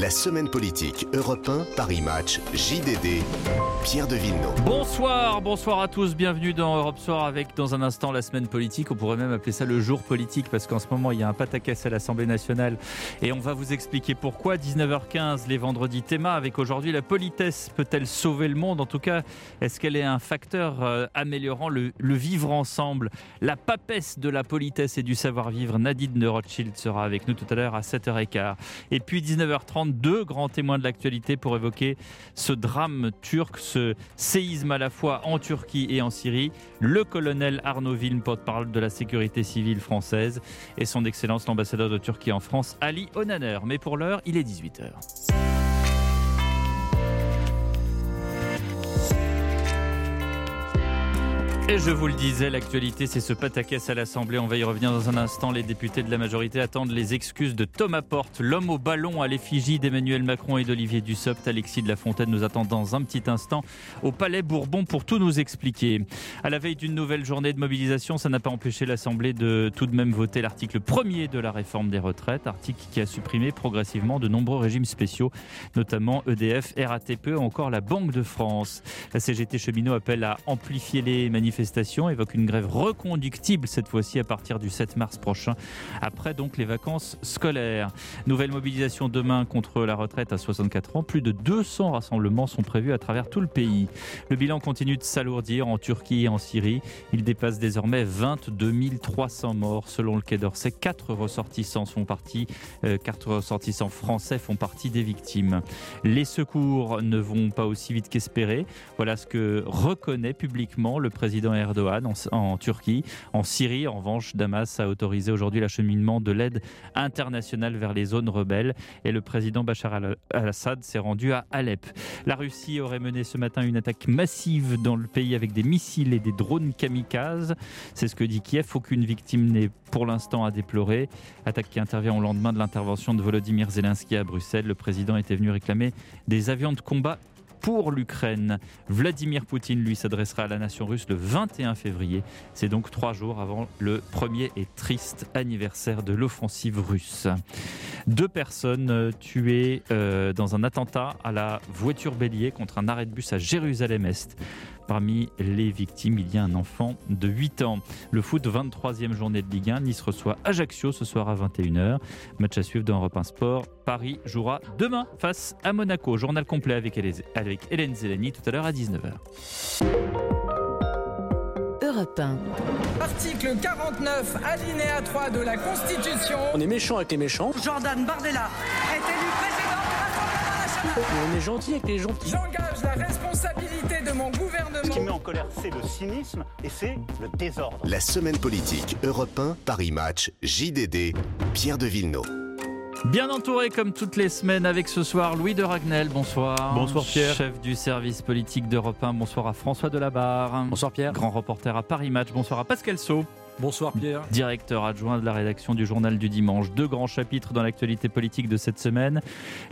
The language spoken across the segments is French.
La semaine politique Europe 1, Paris Match, JDD, Pierre de Villeneuve. Bonsoir, bonsoir à tous, bienvenue dans Europe Soir avec dans un instant la semaine politique. On pourrait même appeler ça le jour politique parce qu'en ce moment il y a un pataquès à l'Assemblée nationale et on va vous expliquer pourquoi. 19h15 les vendredis théma avec aujourd'hui la politesse peut-elle sauver le monde? En tout cas, est-ce qu'elle est un facteur euh, améliorant le, le vivre ensemble? La papesse de la politesse et du savoir-vivre, Nadine de Rothschild sera avec nous tout à l'heure à 7h15. Et puis 19h30, deux grands témoins de l'actualité pour évoquer ce drame turc, ce séisme à la fois en Turquie et en Syrie. Le colonel Arnaud Vilm, porte-parole de la sécurité civile française, et son Excellence l'ambassadeur de Turquie en France, Ali Onaner. Mais pour l'heure, il est 18h. Et je vous le disais, l'actualité, c'est ce pataquès à l'Assemblée. On va y revenir dans un instant. Les députés de la majorité attendent les excuses de Thomas Porte, l'homme au ballon à l'effigie d'Emmanuel Macron et d'Olivier Dussopt. Alexis de la Fontaine nous attend dans un petit instant au Palais Bourbon pour tout nous expliquer. À la veille d'une nouvelle journée de mobilisation, ça n'a pas empêché l'Assemblée de tout de même voter l'article premier de la réforme des retraites, article qui a supprimé progressivement de nombreux régimes spéciaux, notamment EDF, RATP ou encore la Banque de France. La CGT cheminot appelle à amplifier les manifestations évoque une grève reconductible cette fois-ci à partir du 7 mars prochain, après donc les vacances scolaires. Nouvelle mobilisation demain contre la retraite à 64 ans. Plus de 200 rassemblements sont prévus à travers tout le pays. Le bilan continue de s'alourdir en Turquie et en Syrie. Il dépasse désormais 22 300 morts selon le Quai d'Orsay. Quatre ressortissants sont partis, euh, quatre ressortissants français font partie des victimes. Les secours ne vont pas aussi vite qu'espérer. Voilà ce que reconnaît publiquement le président Erdogan en, Turquie. En Syrie, en revanche, Damas a autorisé aujourd'hui l'acheminement de l'aide internationale vers les zones rebelles et le président Bachar al-Assad s'est rendu à Alep. La Russie aurait mené ce matin une attaque massive dans le pays avec des missiles et des drones kamikazes. C'est ce que dit Kiev. Aucune victime n'est pour l'instant à déplorer. Attaque qui intervient au lendemain de l'intervention de Volodymyr Zelensky à Bruxelles. Le président était venu réclamer des avions de combat pour l'Ukraine. Vladimir Poutine, lui, s'adressera à la nation russe le 21 février. C'est donc trois jours avant le premier et triste anniversaire de l'offensive russe. Deux personnes euh, tuées euh, dans un attentat à la voiture bélier contre un arrêt de bus à Jérusalem-Est. Parmi les victimes, il y a un enfant de 8 ans. Le foot, 23e journée de Ligue 1. Nice reçoit Ajaccio ce soir à 21h. Match à suivre dans Europe 1 Sport. Paris jouera demain face à Monaco. Journal complet avec Hélène Zelani tout à l'heure à 19h. Europe 1. Article 49, alinéa 3 de la Constitution. On est méchant avec les méchants. Jordan Bardella est élu président de nationale. On est gentil avec les gentils. J'engage la responsabilité de mon gouvernement. Ce qui met en colère, c'est le cynisme et c'est le désordre. La semaine politique Europe 1, Paris Match, JDD, Pierre de Villeneuve. Bien entouré comme toutes les semaines avec ce soir Louis de Ragnel, bonsoir. Bonsoir Pierre. Chef du service politique d'Europe 1, bonsoir à François Delabarre. Bonsoir Pierre. Grand reporter à Paris Match, bonsoir à Pascal Sceau. Bonsoir Pierre. Directeur adjoint de la rédaction du journal du dimanche. Deux grands chapitres dans l'actualité politique de cette semaine.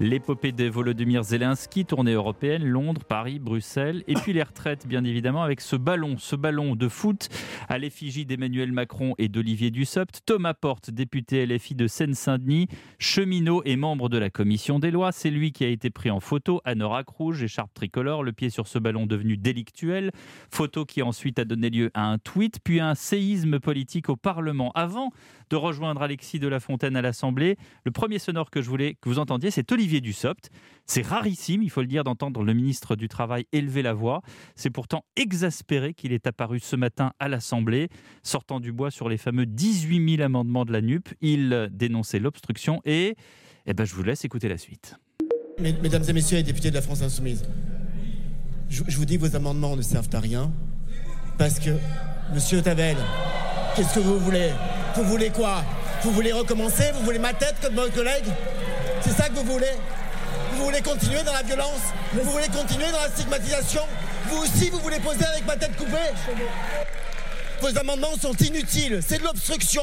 L'épopée de Volodymyr Zelensky, tournée européenne, Londres, Paris, Bruxelles. Et puis les retraites, bien évidemment, avec ce ballon, ce ballon de foot à l'effigie d'Emmanuel Macron et d'Olivier Dussopt. Thomas Porte, député LFI de Seine-Saint-Denis, cheminot et membre de la commission des lois. C'est lui qui a été pris en photo, anorak rouge, écharpe tricolore, le pied sur ce ballon devenu délictuel. Photo qui ensuite a donné lieu à un tweet, puis à un séisme politique au Parlement. Avant de rejoindre Alexis de la Fontaine à l'Assemblée, le premier sonore que je voulais que vous entendiez, c'est Olivier Dussopt. C'est rarissime, il faut le dire, d'entendre le ministre du Travail élever la voix. C'est pourtant exaspéré qu'il est apparu ce matin à l'Assemblée, sortant du bois sur les fameux 18 000 amendements de la NUP. Il dénonçait l'obstruction et eh ben, je vous laisse écouter la suite. Mesdames et messieurs les députés de la France Insoumise, je, vous dis que vos amendements ne servent à rien parce que, monsieur Tavel, Qu'est-ce que vous voulez? Vous voulez quoi? Vous voulez recommencer? Vous voulez ma tête comme mon collègue? C'est ça que vous voulez? Vous voulez continuer dans la violence? Vous voulez continuer dans la stigmatisation? Vous aussi, vous voulez poser avec ma tête coupée? Vos amendements sont inutiles. C'est de l'obstruction.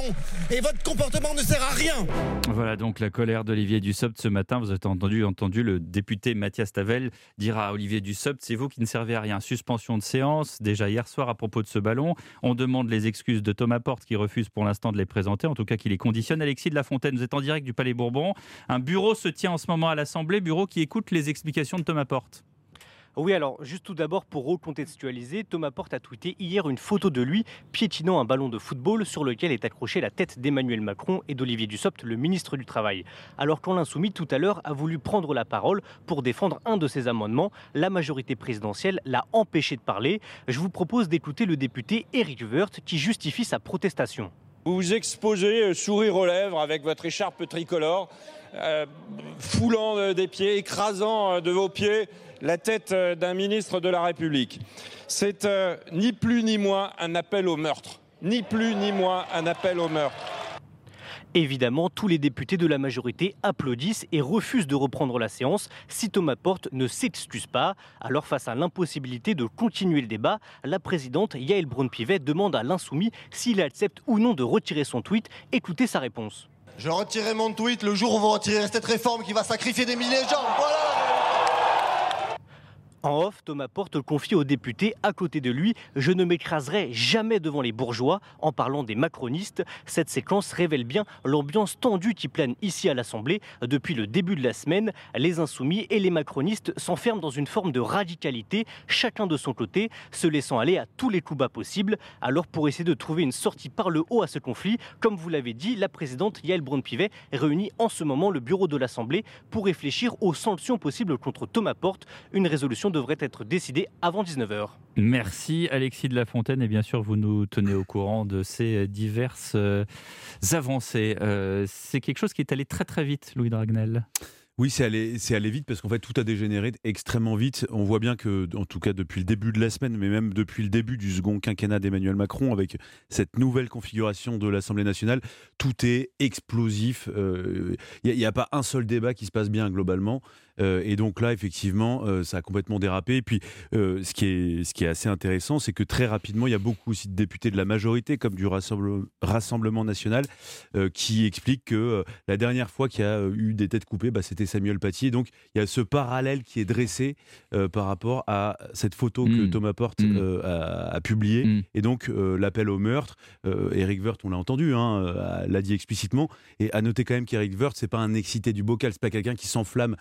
Et votre comportement ne sert à rien. Voilà donc la colère d'Olivier Dussopt ce matin. Vous avez entendu, entendu le député Mathias Tavel dire à Olivier Dussopt c'est vous qui ne servez à rien. Suspension de séance déjà hier soir à propos de ce ballon. On demande les excuses de Thomas Porte qui refuse pour l'instant de les présenter, en tout cas qui les conditionne. Alexis de la Fontaine, vous êtes en direct du Palais Bourbon. Un bureau se tient en ce moment à l'Assemblée, bureau qui écoute les explications de Thomas Porte. Oui, alors juste tout d'abord pour recontextualiser, Thomas Porte a tweeté hier une photo de lui piétinant un ballon de football sur lequel est accrochée la tête d'Emmanuel Macron et d'Olivier Dussopt, le ministre du Travail. Alors quand l'insoumis tout à l'heure a voulu prendre la parole pour défendre un de ses amendements, la majorité présidentielle l'a empêché de parler. Je vous propose d'écouter le député Éric Woerth qui justifie sa protestation. Vous vous exposez, euh, sourire aux lèvres, avec votre écharpe tricolore, euh, foulant euh, des pieds, écrasant de vos pieds la tête euh, d'un ministre de la République. C'est euh, ni plus ni moins un appel au meurtre. Ni plus ni moins un appel au meurtre. Évidemment, tous les députés de la majorité applaudissent et refusent de reprendre la séance si Thomas Porte ne s'excuse pas. Alors face à l'impossibilité de continuer le débat, la présidente Yael Braun-Pivet demande à l'insoumis s'il accepte ou non de retirer son tweet. Écoutez sa réponse. Je retirerai mon tweet le jour où vous retirerez cette réforme qui va sacrifier des milliers de gens. Voilà en off, Thomas Porte confie aux députés à côté de lui Je ne m'écraserai jamais devant les bourgeois en parlant des macronistes. Cette séquence révèle bien l'ambiance tendue qui plane ici à l'Assemblée depuis le début de la semaine. Les insoumis et les macronistes s'enferment dans une forme de radicalité, chacun de son côté, se laissant aller à tous les coups bas possibles. Alors, pour essayer de trouver une sortie par le haut à ce conflit, comme vous l'avez dit, la présidente Yael Braun-Pivet réunit en ce moment le bureau de l'Assemblée pour réfléchir aux sanctions possibles contre Thomas Porte. Une résolution devrait être décidé avant 19h. Merci Alexis de la Fontaine et bien sûr vous nous tenez au courant de ces diverses euh, avancées. Euh, c'est quelque chose qui est allé très très vite, Louis Dragnel. Oui, c'est allé, c'est allé vite parce qu'en fait tout a dégénéré extrêmement vite. On voit bien que, en tout cas depuis le début de la semaine, mais même depuis le début du second quinquennat d'Emmanuel Macron, avec cette nouvelle configuration de l'Assemblée nationale, tout est explosif. Il euh, n'y a, a, pas un seul débat qui se passe bien globalement. Euh, et donc là, effectivement, euh, ça a complètement dérapé. Et puis, euh, ce, qui est, ce qui est assez intéressant, c'est que très rapidement, il y a beaucoup aussi de députés de la majorité, comme du Rassemblement national, qui expliquent que la dernière fois qu'il y a eu des têtes coupées, bah, c'était Samuel Paty. Donc, il y a ce parallèle qui est dressé par rapport à cette photo que mmh. Thomas Porte Mmh. a, a publiée. Mmh. Et donc, l'appel au meurtre, Eric Woerth, on l'a entendu, hein, l'a dit explicitement. Et à noter quand même qu'Eric Woerth, c'est pas un excité du bocal, c'est pas quelqu'un qui s'enflamme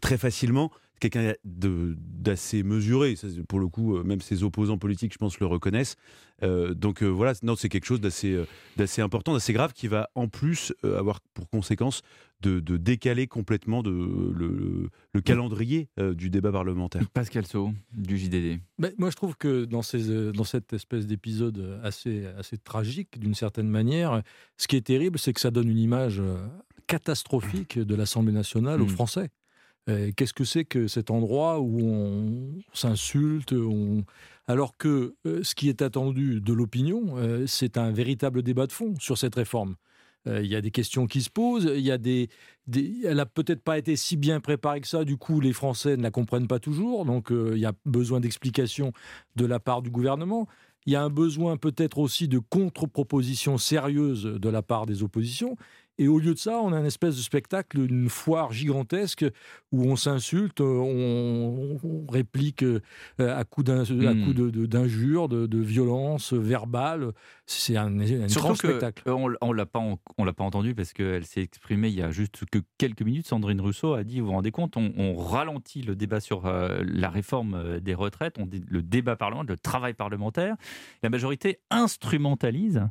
très facilement. Quelqu'un d'assez mesuré, Ça, pour le coup, euh, même ses opposants politiques, je pense, le reconnaissent. Euh, donc voilà, non, c'est quelque chose d'assez important, d'assez grave, qui va en plus avoir pour conséquence de, de décaler complètement de, le, le calendrier du débat parlementaire. Pascal Sau, du JDD. Ben, moi, je trouve que dans, ces, dans cette espèce d'épisode assez, assez tragique, d'une certaine manière, ce qui est terrible, c'est que ça donne une image catastrophique de l'Assemblée nationale aux Mm. Français. Euh, Qu'est-ce que c'est que cet endroit où on s'insulte alors que euh, ce qui est attendu de l'opinion, euh, c'est un véritable débat de fond sur cette réforme. Il y a des questions qui se posent, il y a des, elle a peut-être pas été si bien préparée que ça, du coup les Français ne la comprennent pas toujours, donc il y a besoin d'explications de la part du gouvernement. Il y a un besoin peut-être aussi de contre-propositions sérieuses de la part des oppositions. Et au lieu de ça, on a une espèce de spectacle, une foire gigantesque où on s'insulte, on, on réplique euh, à coups Hmm. coups de- de- d'injures, de, violences verbales. C'est un, un Surtout que spectacle. euh, on, on l'a pas on l'a pas entendu parce qu'elle s'est exprimée il y a juste que quelques minutes. Sandrine Rousseau a dit vous vous rendez compte, on, on ralentit le débat sur euh, la réforme des retraites, on le débat parlementaire, le travail parlementaire. La majorité instrumentalise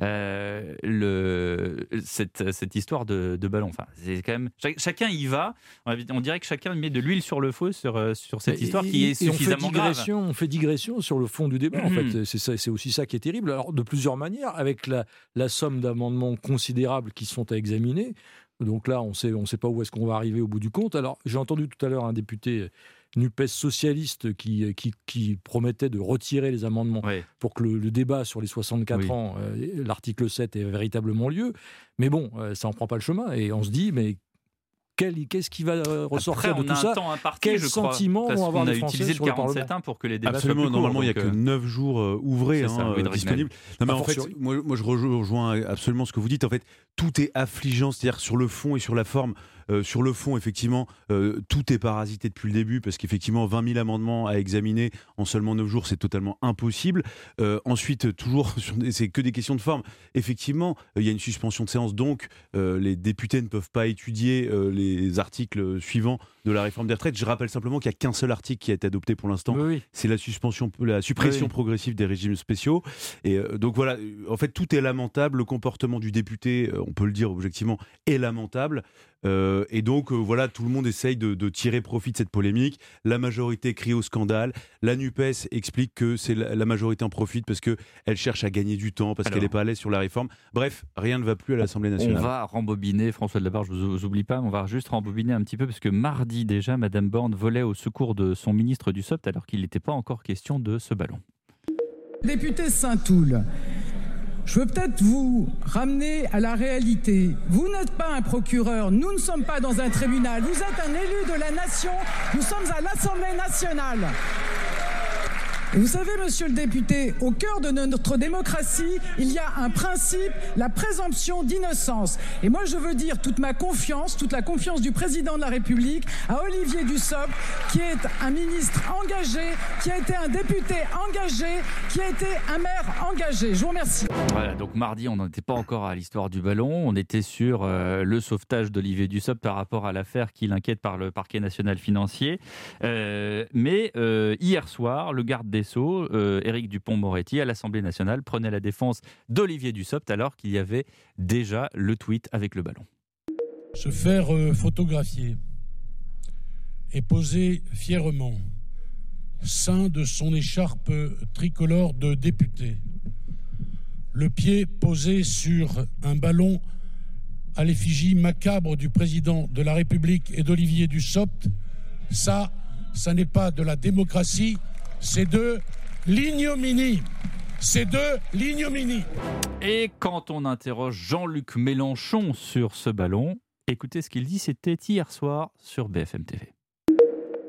euh, le, cette, cette histoire de, de ballon. Enfin, c'est quand même chac- chacun y va. On, dirait que chacun met de l'huile sur le feu sur, euh, sur cette Et- histoire et- qui est et on fait suffisamment grave. On fait digression sur le fond du débat, en Mhm. fait. C'est aussi ça qui est terrible. Alors, de plusieurs manières, avec la, la somme d'amendements considérables qui sont à examiner. Donc là, on sait, on sait pas où est-ce qu'on va arriver au bout du compte. Alors, j'ai entendu tout à l'heure un député NUPES socialiste qui, qui, qui promettait de retirer les amendements pour que le, le débat sur les 64 Oui. ans, euh, l'article 7, ait véritablement lieu. Mais bon, euh, ça en prend pas le chemin. Et on se dit, mais Qu'est-ce qui va euh, ressortir Après, de on a tout un ça temps imparti, Quels je crois, sentiments vont avoir a les Français utilisé sur le le Parlement 47.1 pour que les débats Absolument, soient plus normalement courts, il n'y a que euh, 9 jours euh, ouvrés hein, euh, disponibles. Non, mais en fait, moi je rejoins absolument ce que vous dites. En fait, tout est affligeant, c'est-à-dire sur le fond et sur la forme. Euh, sur le fond, effectivement, euh, tout est parasité depuis le début parce qu'effectivement, 20 000 amendements à examiner en seulement 9 jours, c'est totalement impossible. Euh, ensuite, toujours, c'est que des questions de forme. Effectivement, il y a une suspension de séance, donc les députés ne peuvent pas étudier les articles suivants de la réforme des retraites. Je rappelle simplement qu'il n'y a qu'un seul article qui a été adopté pour l'instant. Oui, oui. C'est la suspension, la suppression Oui. progressive des régimes spéciaux. Et donc voilà, en fait, tout est lamentable. Le comportement du député, on peut le dire objectivement, est lamentable. Euh, et donc euh, voilà, tout le monde essaye de, de tirer profit de cette polémique. La majorité crie au scandale. La Nupes explique que c'est la, la majorité en profite parce que elle cherche à gagner du temps parce qu'elle n'est pas à l'aise sur la réforme. Bref, rien ne va plus à l'Assemblée On nationale. va rembobiner, François de Labarre, je vous, vous oublie pas, on va juste rembobiner un petit peu parce que mardi déjà, Madame Borne volait au secours de son ministre du SOPT alors qu'il n'était pas encore question de ce ballon. Député Saint-Toul, je veux peut-être vous ramener à la réalité. Vous n'êtes pas un procureur, nous ne sommes pas dans un tribunal, vous êtes un élu de la nation, nous sommes à l'Assemblée nationale. Vous savez, monsieur le député, au cœur de notre démocratie, il y a un principe, la présomption d'innocence. Et moi, je veux dire toute ma confiance, toute la confiance du président de la République à Olivier Dussopt, qui est un ministre engagé, qui a été un député engagé, qui a été un maire engagé. Je vous remercie. Voilà, donc mardi, on n'en était pas encore à l'histoire du ballon. On était sur euh, le sauvetage d'Olivier Dussopt par rapport à l'affaire qui l'inquiète par le parquet national financier. Euh, mais euh, hier soir, le garde des Euh, Éric Dupont-Moretti, à l'Assemblée nationale, prenait la défense d'Olivier Dussopt alors qu'il y avait déjà le tweet avec le ballon. se faire euh, photographier et poser fièrement, sein de son écharpe tricolore de député, le pied posé sur un ballon à l'effigie macabre du président de la République et d'Olivier Dussopt, ça, ça n'est pas de la démocratie, c'est de l'ignominie. C'est de l'ignominie. Et quand on interroge Jean-Luc Mélenchon sur ce ballon, écoutez ce qu'il dit, c'était hier soir sur BFM TV.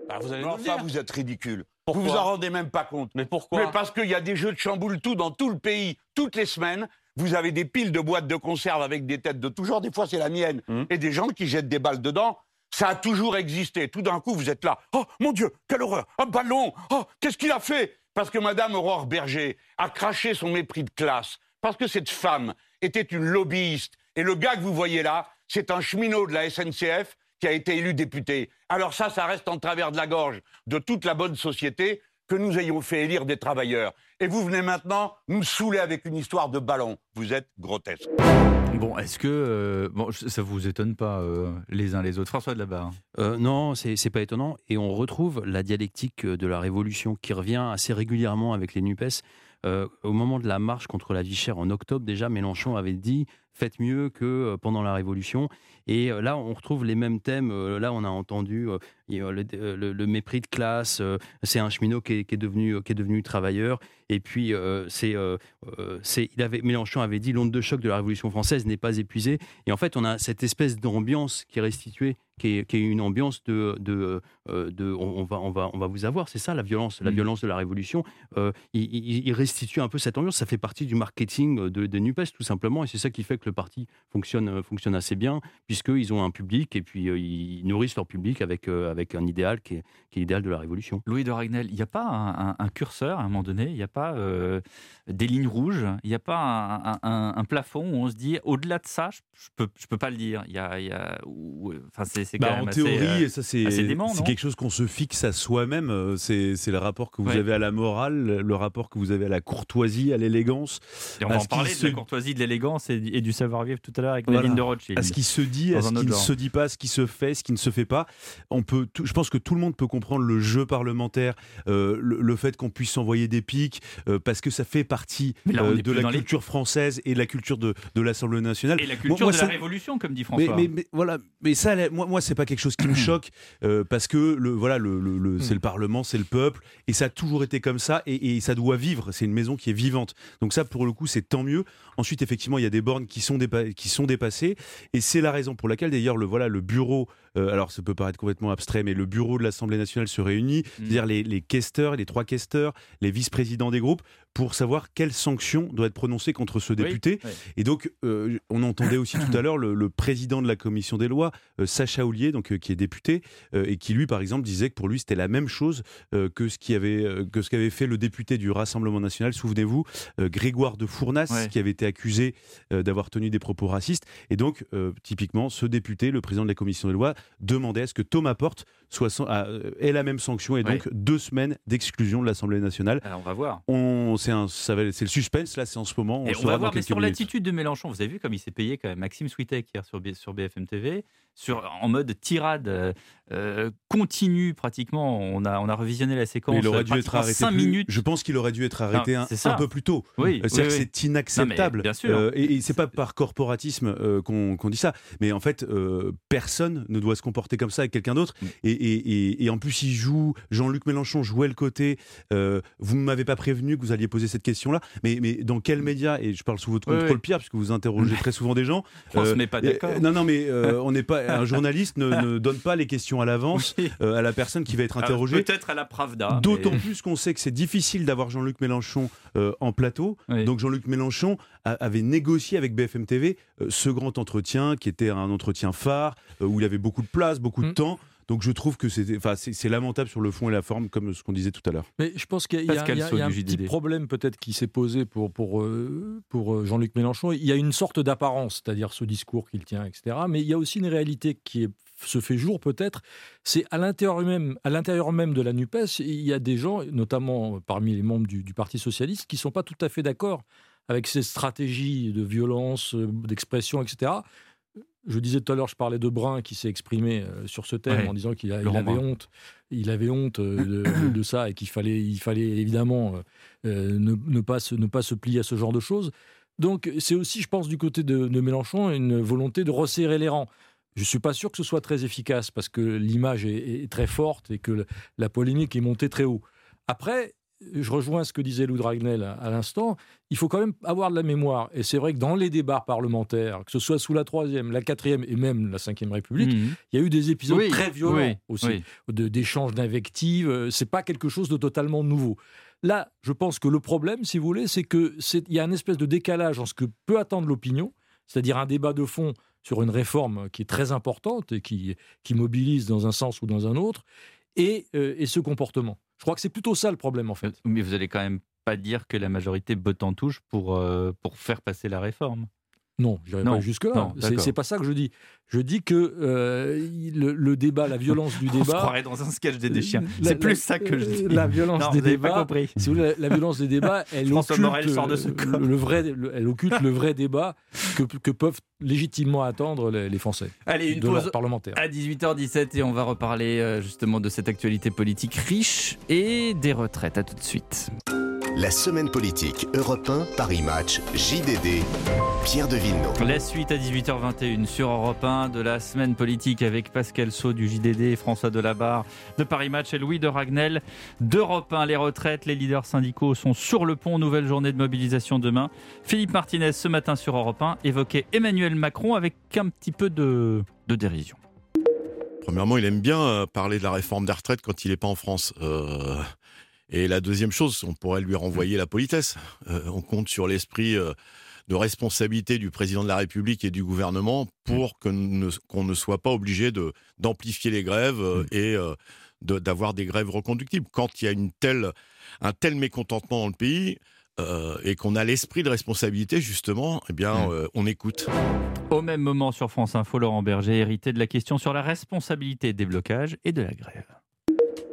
Ah, vous allez nous enfin, dire. vous êtes ridicule. Pourquoi vous vous en rendez même pas compte. Mais pourquoi Mais parce qu'il y a des jeux de chamboule tout dans tout le pays, toutes les semaines. Vous avez des piles de boîtes de conserve avec des têtes de tout genre. Des fois, c'est la mienne. Hum. Et des gens qui jettent des balles dedans. Ça a toujours existé. Tout d'un coup, vous êtes là. Oh, mon Dieu, quelle horreur. Un ballon. Oh, qu'est-ce qu'il a fait? Parce que Madame Aurore Berger a craché son mépris de classe. Parce que cette femme était une lobbyiste. Et le gars que vous voyez là, c'est un cheminot de la SNCF qui a été élu député. Alors ça, ça reste en travers de la gorge de toute la bonne société que nous ayons fait élire des travailleurs. Et vous venez maintenant nous saouler avec une histoire de ballon. Vous êtes grotesque. Bon, est-ce que euh, bon, ça vous étonne pas euh, les uns les autres? François de la Barre Euh, non, c'est pas étonnant. Et on retrouve la dialectique de la Révolution qui revient assez régulièrement avec les NUPES. Euh, au moment de la marche contre la vie chère en octobre, déjà, Mélenchon avait dit faites mieux que euh, pendant la Révolution. Et euh, là, on retrouve les mêmes thèmes. Euh, Là, on a entendu euh, le, le- le mépris de classe. C'est un cheminot qui est, qui est devenu, qui est devenu travailleur. Et puis, c'est, c'est, il avait, Mélenchon avait dit l'onde de choc de la Révolution française n'est pas épuisée. Et en fait, on a cette espèce d'ambiance qui est restituée, qui est, qui est une ambiance de, de, de on, va, on, va, on va vous avoir. C'est ça la violence, la Mhm. violence de la Révolution. Euh, il, restitue un peu cette ambiance. Ça fait partie du marketing de, des NUPES, tout simplement. Et c'est ça qui fait que le parti fonctionne, fonctionne assez bien, puisqu'ils ont un public et puis euh, ils nourrissent leur public avec, euh, avec un idéal qui est, qui est l'idéal de la Révolution. Louis de Ragnel, il n'y a pas un, un- un curseur à un moment donné, il n'y a pas euh, des lignes rouges, il n'y a pas un, un- un- un plafond où on se dit au-delà de ça, je, je peux, je peux pas le dire. Il y a, il y a- ou- enfin, c'est, c'est Bah, quand en assez, théorie, euh, ça c'est assez dément, c'est non? quelque chose qu'on se fixe à soi-même. C'est c'est le rapport que vous Ouais. avez à la morale, le rapport que vous avez à la courtoisie, à l'élégance. Et on va en parler se- de la courtoisie, de l'élégance et, et du savoir-vivre tout à l'heure avec Voilà. Nadine de Rothschild. À ce qui se dit, À ce qui ne se dit pas, ce qui se fait, ce qui ne se fait pas? On peut, tout- je pense que tout le monde peut comprendre le jeu parlementaire, euh, le, le fait qu'on puisse s'envoyer des pics, euh, parce que ça fait partie là, euh, de la les- culture française et de la culture de, de l'Assemblée nationale. Et la culture moi, de ça- la révolution, comme dit François. mais, mais voilà, mais ça, là, moi, moi c'est pas quelque chose qui me choque euh, parce que le, voilà, le, le- le- c'est le Parlement, c'est le peuple, et ça a toujours été comme ça, et, et ça doit vivre. C'est une maison qui est vivante. Donc ça, pour le coup, c'est tant mieux. Ensuite, effectivement, il y a des bornes qui sont, dépa- qui sont dépassées, et c'est la raison pour laquelle, d'ailleurs, le voilà, le bureau euh, alors ça peut paraître complètement abstrait, mais le bureau de l'Assemblée nationale se réunit, Mm. c'est-à-dire les, les questeurs, les trois questeurs, les vice-présidents des groupes, pour savoir quelle sanction doit être prononcée contre ce député. oui. Et donc, euh, on entendait aussi tout à l'heure le, le président de la commission des lois, euh, Sacha Oulier, donc, euh, qui est député, et qui lui, par exemple, disait que pour lui, c'était la même chose que ce qui avait, que ce qu'avait fait le député du Rassemblement national, souvenez-vous, Grégoire de Fournas, Ouais. qui avait été accusé d'avoir tenu des propos racistes. Et donc, typiquement, ce député, le président de la commission des lois, demandait à ce que Thomas Porte soit, ait la même sanction et donc deux semaines d'exclusion de l'Assemblée nationale. Alors, on va voir. On, c'est, un, ça va- c'est le suspense, là, c'est en ce moment. On, Et on saura va voir, mais sur minutes. l'attitude de Mélenchon, vous avez vu comme il s'est payé quand même Maxime Switek hier sur, B- sur BFM TV, sur, en mode tirade euh, euh, continue pratiquement. On a, on a revisionné la séquence. Mais il aurait dû être pratiquement arrêté. cinq plus- minutes. Je pense qu'il aurait dû être arrêté Non, un, peu plus tôt. Oui, Euh, c'est inacceptable. Non, bien sûr. Euh, et, et c'est pas par corporatisme euh, qu'on dit ça. Mais en fait, euh, personne ne doit se comporter comme ça avec quelqu'un d'autre. Mm. Et, et- et- et en plus, il joue. Jean-Luc Mélenchon jouait le côté. euh, vous ne m'avez pas prévenu que vous alliez poser cette question-là. Mais, mais dans quel média Et je parle sous votre contrôle. Pierre, parce que vous interrogez très souvent des gens. On se met pas d'accord. euh, non, non, mais euh, on n'est pas. Un journaliste ne, ne donne pas les questions à l'avance euh, à la personne qui va être Alors, interrogée. Peut-être à la Pravda. D'autant mais- plus qu'on sait que c'est difficile d'avoir Jean-Luc Mélenchon euh, en plateau. Donc Jean-Luc Mélenchon a- avait négocié avec BFM TV euh, ce grand entretien qui était un entretien phare où il avait beaucoup de place, beaucoup Mm. de temps. Donc je trouve que c'était, enfin, c'est c'est lamentable sur le fond et la forme, comme ce qu'on disait tout à l'heure. Mais je pense qu'il y a, il y a- Pascal il y a- Saut il y a un petit problème peut-être qui s'est posé pour, pour, euh, pour euh, Jean-Luc Mélenchon. Il y a une sorte d'apparence, c'est-à-dire ce discours qu'il tient, etc. Mais il y a aussi une réalité qui est- se fait jour peut-être. C'est à l'intérieur même, à l'intérieur même de la NUPES, il y a des gens, notamment parmi les membres du, du Parti socialiste, qui ne sont pas tout à fait d'accord avec ces stratégies de violence, euh, d'expression, etc. Je disais tout à l'heure, je parlais de Brun qui s'est exprimé euh, sur ce thème Ouais. en disant qu'il avait Brun. honte, il avait honte euh, de, de- de ça et qu'il fallait, il fallait évidemment euh, ne, ne pas se, ne pas se plier à ce genre de choses. Donc c'est aussi, je pense, du côté de, de Mélenchon, une volonté de resserrer les rangs. Je suis pas sûr que ce soit très efficace parce que l'image est, est très forte et que la polémique est montée très haut. Après, je rejoins ce que disait Lou Dragnel à, à l'instant, il faut quand même avoir de la mémoire. Et c'est vrai que dans les débats parlementaires, que ce soit sous la troisième, la quatrième et même la cinquième République, Mhm. il y a eu des épisodes Oui, très violents oui, aussi, oui. de- d'échanges d'invectives. Euh, C'est pas quelque chose de totalement nouveau. Là, je pense que le problème, si vous voulez, c'est que c'est- il y a une espèce de décalage en ce que peut attendre l'opinion, c'est-à-dire un débat de fond sur une réforme qui est très importante et qui, qui mobilise dans un sens ou dans un autre, et, euh, et ce comportement. Je crois que c'est plutôt ça le problème, en fait. Mais vous allez quand même pas dire que la majorité botte en touche pour, euh, pour faire passer la réforme. Non, je n'irai pas jusque-là. C'est pas ça que je dis. Je dis que euh, le, le débat, la violence du On se débat. croirait dans un sketch des chiens. La- C'est plus ça que je dis. La violence Non, des vous avez pas débats. compris. si vous voulez, la, la violence des débats, elle François occulte, sort de ce euh, le, le vrai, le- elle occulte le vrai débat que, que peuvent légitimement attendre les, les Français. Allez, une de pause parlementaire. à 18h17 et on va reparler euh, justement de cette actualité politique riche et des retraites. À tout de suite. La semaine politique Europe 1, Paris Match, JDD, Pierre de Villeneuve. La suite à 18h21 sur Europe 1 de la semaine politique avec Pascal Saut du JDD, François Delabarre de Paris Match et Louis de Ragnel d'Europe 1. Les retraites, les leaders syndicaux sont sur le pont. Nouvelle journée de mobilisation demain. Philippe Martinez ce matin sur Europe 1 évoquait Emmanuel Macron avec un petit peu de, de dérision. Premièrement, il aime bien euh, parler de la réforme des retraites quand il n'est pas en France. Euh, et la deuxième chose, on pourrait lui renvoyer la politesse. Euh, on compte sur l'esprit euh, de responsabilité du président de la République et du gouvernement pour que ne- qu'on ne soit pas obligé d'amplifier les grèves euh, et euh, de- d'avoir des grèves reconductibles. Quand il y a une telle, un tel mécontentement dans le pays euh, et qu'on a l'esprit de responsabilité, justement, eh bien, euh, on écoute. Au même moment sur France Info, Laurent Berger hérité de la question sur la responsabilité des blocages et de la grève.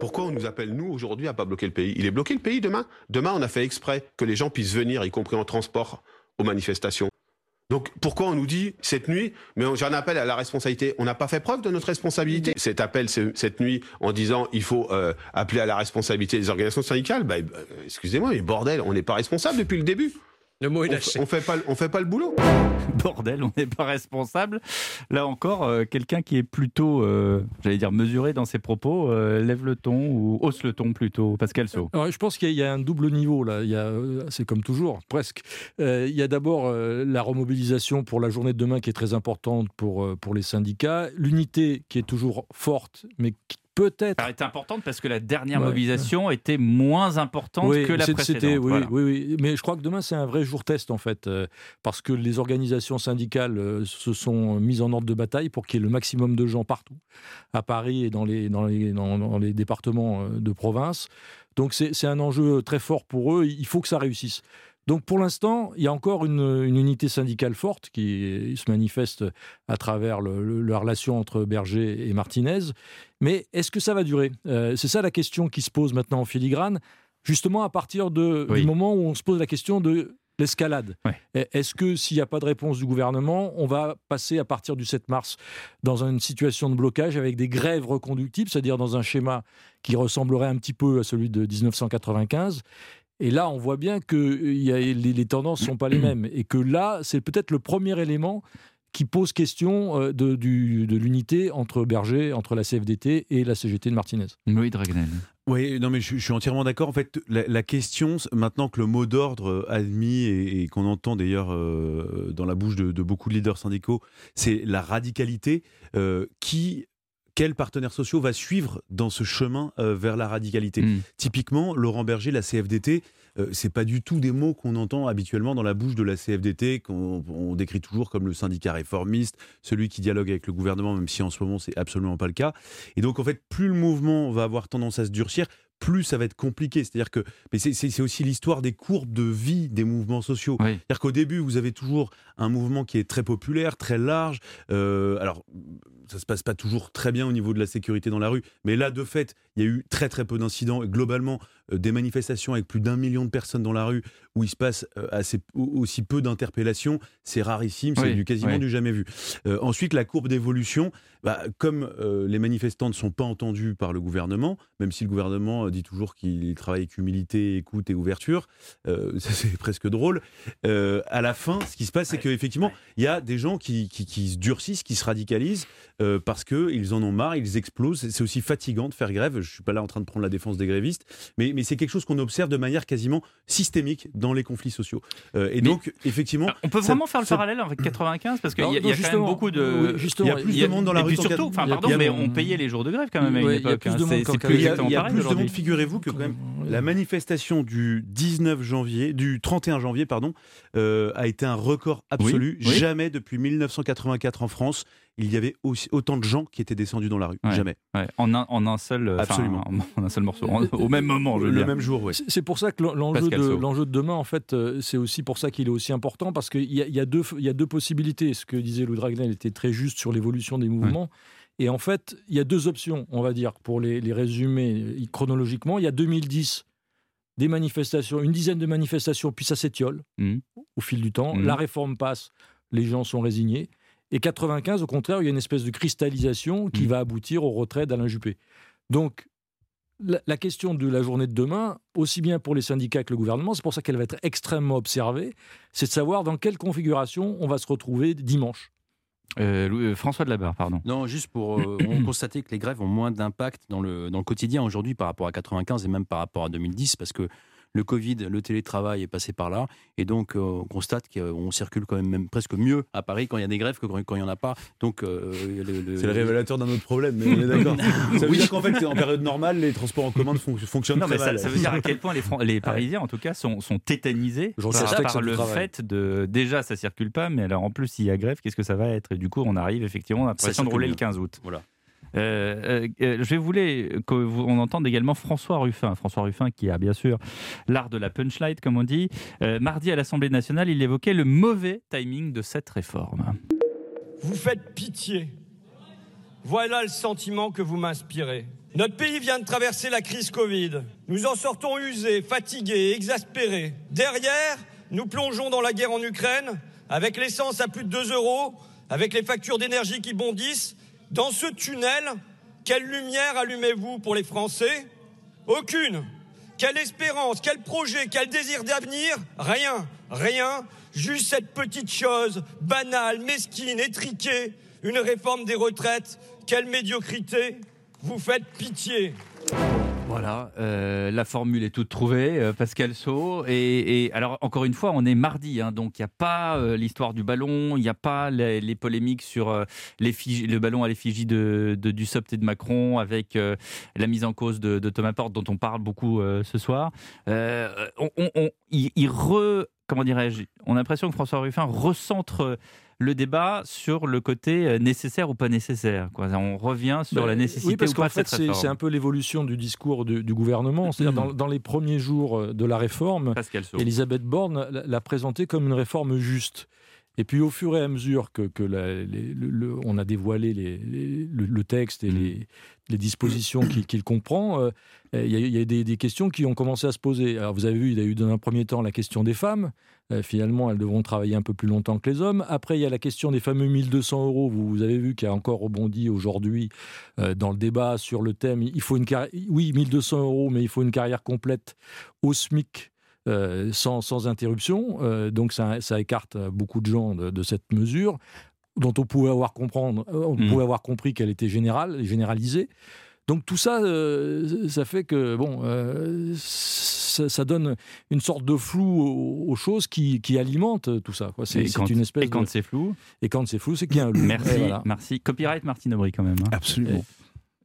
Pourquoi on nous appelle, nous, aujourd'hui, à pas bloquer le pays? Il est bloqué le pays demain? Demain, on a fait exprès que les gens puissent venir, y compris en transport, aux manifestations. Donc pourquoi on nous dit cette nuit, mais j'en appelle à la responsabilité? On n'a pas fait preuve de notre responsabilité. Cet appel ce- cette nuit en disant il faut euh, appeler à la responsabilité des organisations syndicales, bah, euh, excusez-moi, mais bordel, on n'est pas responsable depuis le début. Le mot est lâché. On, fait pas, on fait pas le boulot. Bordel, on n'est pas responsable. Là encore, euh, quelqu'un qui est plutôt, euh, j'allais dire, mesuré dans ses propos, euh, lève le ton ou hausse le ton plutôt. Pascal Sau. je pense qu'il y a un double niveau là. Il y a, c'est comme toujours, presque. il y a d'abord la remobilisation pour la journée de demain qui est très importante pour, pour les syndicats, l'unité qui est toujours forte, mais qui peut-être. Elle était importante parce que la dernière mobilisation était moins importante que la précédente. Oui, oui, oui, mais je crois que demain c'est un vrai jour test en fait, euh, parce que les organisations syndicales euh, se sont mises en ordre de bataille pour qu'il y ait le maximum de gens partout, à Paris et dans les, dans les, dans les départements euh, de province. Donc c'est un enjeu très fort pour eux. Il faut que ça réussisse. Donc pour l'instant, il y a encore une, unité syndicale forte qui se manifeste à travers la relation entre Berger et Martinez. Mais est-ce que ça va durer? Euh, C'est ça la question qui se pose maintenant en filigrane, justement à partir de, du moment où on se pose la question de l'escalade. Est-ce que s'il n'y a pas de réponse du gouvernement, on va passer à partir du 7 mars dans une situation de blocage avec des grèves reconductibles, c'est-à-dire dans un schéma qui ressemblerait un petit peu à celui de 1995 et là, on voit bien que les, les tendances ne sont pas les mêmes. Et que là, c'est peut-être le premier élément qui pose question euh, de, l'unité entre Berger, entre la CFDT et la CGT de Martinez. Oui, Dragnel. Oui, non, mais je, suis entièrement d'accord. En fait, la, question, maintenant que le mot d'ordre admis et, qu'on entend d'ailleurs euh, dans la bouche de, beaucoup de leaders syndicaux, c'est la radicalité euh, qui quels partenaires sociaux va suivre dans ce chemin euh, vers la radicalité hmm. Typiquement, Laurent Berger, la CFDT, euh, c'est pas du tout des mots qu'on entend habituellement dans la bouche de la CFDT, qu'on décrit toujours comme le syndicat réformiste, celui qui dialogue avec le gouvernement, même si en ce moment c'est absolument pas le cas. Et donc en fait, plus le mouvement va avoir tendance à se durcir, plus ça va être compliqué. C'est-à-dire que mais c'est aussi l'histoire des courbes de vie des mouvements sociaux. C'est-à-dire qu'au début, vous avez toujours un mouvement qui est très populaire, très large. Euh, alors, ça se passe pas toujours très bien au niveau de la sécurité dans la rue, mais là, de fait, il y a eu très très peu d'incidents. Globalement, des manifestations avec plus d'un million de personnes dans la rue où il se passe euh, assez, aussi peu d'interpellations, c'est rarissime, c'est du quasiment du jamais vu. Euh, ensuite, la courbe d'évolution, bah, comme les manifestants ne sont pas entendus par le gouvernement, même si le gouvernement dit toujours qu'il travaille avec humilité, écoute et ouverture, c'est presque drôle. à la fin, ce qui se passe, c'est qu'effectivement, il y a des gens qui, qui, se durcissent, qui se radicalisent parce qu'ils en ont marre, ils explosent. C'est aussi fatigant de faire grève. Je suis pas là en train de prendre la défense des grévistes, mais, mais c'est quelque chose qu'on observe de manière quasiment systémique dans les conflits sociaux. Euh, et donc, effectivement. On peut vraiment faire le parallèle avec 95 parce qu'il y, a, y a quand même beaucoup de. il y a plus de monde dans la rue. surtout, enfin, pardon, mais on payait les jours de grève quand même à une époque. Hein. Il y a plus de monde. Il y a plus de monde, figurez-vous, que quand même la manifestation du 19 janvier, du 31 janvier, pardon, euh, a été un record absolu. Jamais depuis 1984 en France il y avait aussi autant de gens qui étaient descendus dans la rue. Jamais. En, un, en, un, seul, Absolument. En, un seul morceau, au même moment. le, même jour, oui. C'est pour ça que l'enjeu de, l'enjeu de demain, en fait, euh, c'est aussi pour ça qu'il est aussi important, parce qu'il y, y, a deux, il y a deux possibilités. Ce que disait Lou Dragnel était très juste sur l'évolution des mouvements. Et en fait, il y a deux options, on va dire, pour les, les résumer chronologiquement. Il y a 2010, des manifestations, une dizaine de manifestations, puis ça s'étiole mmh. au fil du temps. Mmh. La réforme passe, les gens sont résignés. Et 95, au contraire, il y a une espèce de cristallisation qui mm. va aboutir au retrait d'Alain Juppé. Donc, la, question de la journée de demain, aussi bien pour les syndicats que le gouvernement, c'est pour ça qu'elle va être extrêmement observée, c'est de savoir dans quelle configuration on va se retrouver dimanche. Euh, euh, François de la Barre, pardon. Non, juste pour euh, constater que les grèves ont moins d'impact dans le, dans le quotidien aujourd'hui par rapport à 95 et même par rapport à 2010, parce que le Covid, le télétravail est passé par là. Et donc, euh, on constate qu'on circule quand même, presque mieux à Paris quand il y a des grèves que quand il n'y en a pas. Donc, euh, C'est le révélateur d'un autre problème, mais on est d'accord. ça veut dire qu'en fait, en période normale, les transports en commun fonctionnent très mal. Ça, veut dire à quel point les, Parisiens, en tout cas, sont, sont tétanisés par, le fait de. Déjà, ça circule pas, mais alors en plus, s'il y a grève, qu'est-ce que ça va être? Et du coup, on arrive effectivement, a l'impression de rouler le 15 août. Voilà. Euh, euh, je voulais qu'on entende également François Ruffin. François Ruffin qui a bien sûr l'art de la punchline, comme on dit. Euh, mardi à l'Assemblée nationale, il évoquait le mauvais timing de cette réforme. Vous faites pitié. Voilà le sentiment que vous m'inspirez. Notre pays vient de traverser la crise Covid. Nous en sortons usés, fatigués, exaspérés. Derrière, nous plongeons dans la guerre en Ukraine, avec l'essence à plus de 2 euros, avec les factures d'énergie qui bondissent, dans ce tunnel, quelle lumière allumez-vous pour les Français? Aucune. quelle espérance, quel projet, quel désir d'avenir? Rien, rien, juste cette petite chose, banale, mesquine, étriquée, une réforme des retraites. Quelle médiocrité Vous faites pitié. Voilà, euh, la formule est toute trouvée, euh, Pascal Sau. Et, alors, encore une fois, on est mardi, hein, donc il n'y a pas euh, l'histoire du ballon, il n'y a pas les, polémiques sur le ballon à l'effigie de, de et de Macron, avec la mise en cause de, Thomas Porte, dont on parle beaucoup ce soir. On, on a l'impression que François Ruffin recentre le débat sur le côté euh, nécessaire ou pas nécessaire. Quoi. On revient sur Ben, la nécessité oui, parce ou qu'en pas fait, c'est un peu l'évolution du discours du, du gouvernement. C'est-à-dire, dans, dans les premiers jours euh, de la réforme. Elisabeth Borne l'a- présentée comme une réforme juste. Et puis, au fur et à mesure que, que la- les- le- le- on a dévoilé les- les- le, le texte et les, les dispositions qu'il comprend, euh, il y a, il y a des, des questions qui ont commencé à se poser. Alors, vous avez vu, il y a eu dans un premier temps la question des femmes. Euh, finalement, elles devront travailler un peu plus longtemps que les hommes. Après, il y a la question des fameux 1200 euros. Vous, vous avez vu qu'il y a encore rebondi aujourd'hui euh, dans le débat sur le thème. Il faut une carrière, oui, 1200 euros, mais il faut une carrière complète au SMIC. euh, sans, sans interruption, Euh, donc ça, ça écarte beaucoup de gens de, de cette mesure, dont on pouvait avoir, comprendre, euh, on Mm. pouvait avoir compris qu'elle était générale, généralisée. Donc tout ça, euh, ça fait que bon, euh, ça, ça donne une sorte de flou aux, aux choses qui, qui alimentent tout ça. quoi. C'est Et quand- une espèce et quand de- c'est flou Et quand c'est flou, c'est qu'il y a un loup. Merci, voilà. merci. Copyright Martine Aubry quand même. hein. Absolument.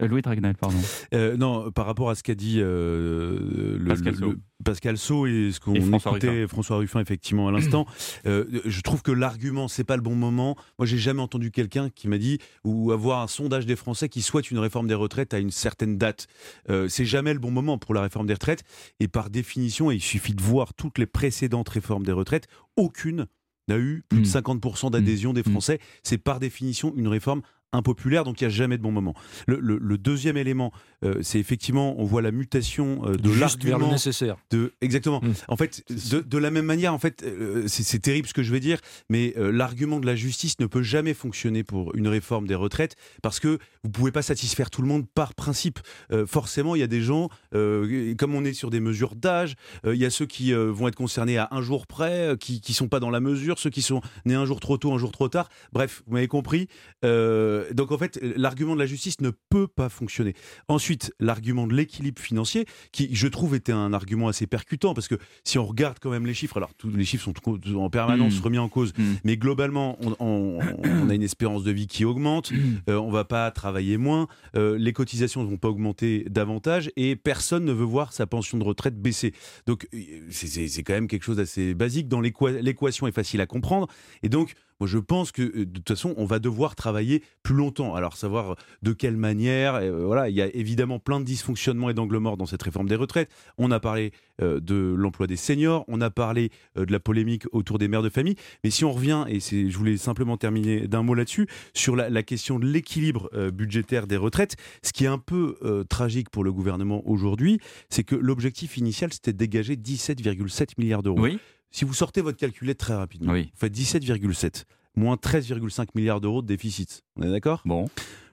Euh, Louis Dragnel, pardon. Euh, non, par rapport à ce qu'a dit euh, le, Pascal le- Sau. le- Pascal Sau et ce qu'on écoutait Ruffin. François Ruffin effectivement à l'instant, euh, je trouve que l'argument c'est pas le bon moment. Moi, j'ai jamais entendu quelqu'un qui m'a dit ou avoir un sondage des Français qui souhaite une réforme des retraites à une certaine date. Euh, c'est jamais le bon moment pour la réforme des retraites et par définition, et il suffit de voir toutes les précédentes réformes des retraites, aucune n'a eu plus de 50% d'adhésion des Français. C'est par définition une réforme impopulaire, donc il n'y a jamais de bon moment. Le, le- le deuxième élément, euh, c'est effectivement, on voit la mutation euh, de l'argument. nécessaire. De, exactement. En fait, de, de la même manière, en fait, euh, c'est terrible ce que je vais dire, mais l'argument de la justice ne peut jamais fonctionner pour une réforme des retraites parce que vous pouvez pas satisfaire tout le monde par principe. Forcément, il y a des gens, comme on est sur des mesures d'âge, il y a ceux qui vont être concernés à un jour près, qui qui sont pas dans la mesure, ceux qui sont nés un jour trop tôt, un jour trop tard. Bref, vous m'avez compris. Euh, donc en fait, l'argument de la justice ne peut pas fonctionner. Ensuite, l'argument de l'équilibre financier, qui je trouve était un argument assez percutant, parce que si on regarde quand même les chiffres, alors tous les chiffres sont en permanence Mm. remis en cause, mais globalement, on, on- on a une espérance de vie qui augmente, euh, on va pas travailler moins, euh, les cotisations ne vont pas augmenter davantage, et personne ne veut voir sa pension de retraite baisser. Donc euh, c'est- quand même quelque chose d'assez basique. Dans l'équa- l'équation est facile à comprendre, et donc moi, je pense que euh, de toute façon, on va devoir travailler plus longtemps. Alors, savoir de quelle manière, euh, voilà, il y a évidemment plein de dysfonctionnements et d'angles morts dans cette réforme des retraites. On a parlé euh, de l'emploi des seniors, on a parlé euh, de la polémique autour des mères de famille. Mais si on revient, et je voulais simplement terminer d'un mot là-dessus, sur la, question de l'équilibre euh, budgétaire des retraites, ce qui est un peu euh, tragique pour le gouvernement aujourd'hui, c'est que l'objectif initial, c'était de dégager 17,7 milliards d'euros. Oui. Si vous sortez votre calculette très rapidement, vous faites 17,7 moins 13,5 milliards d'euros de déficit. On est d'accord? Bon.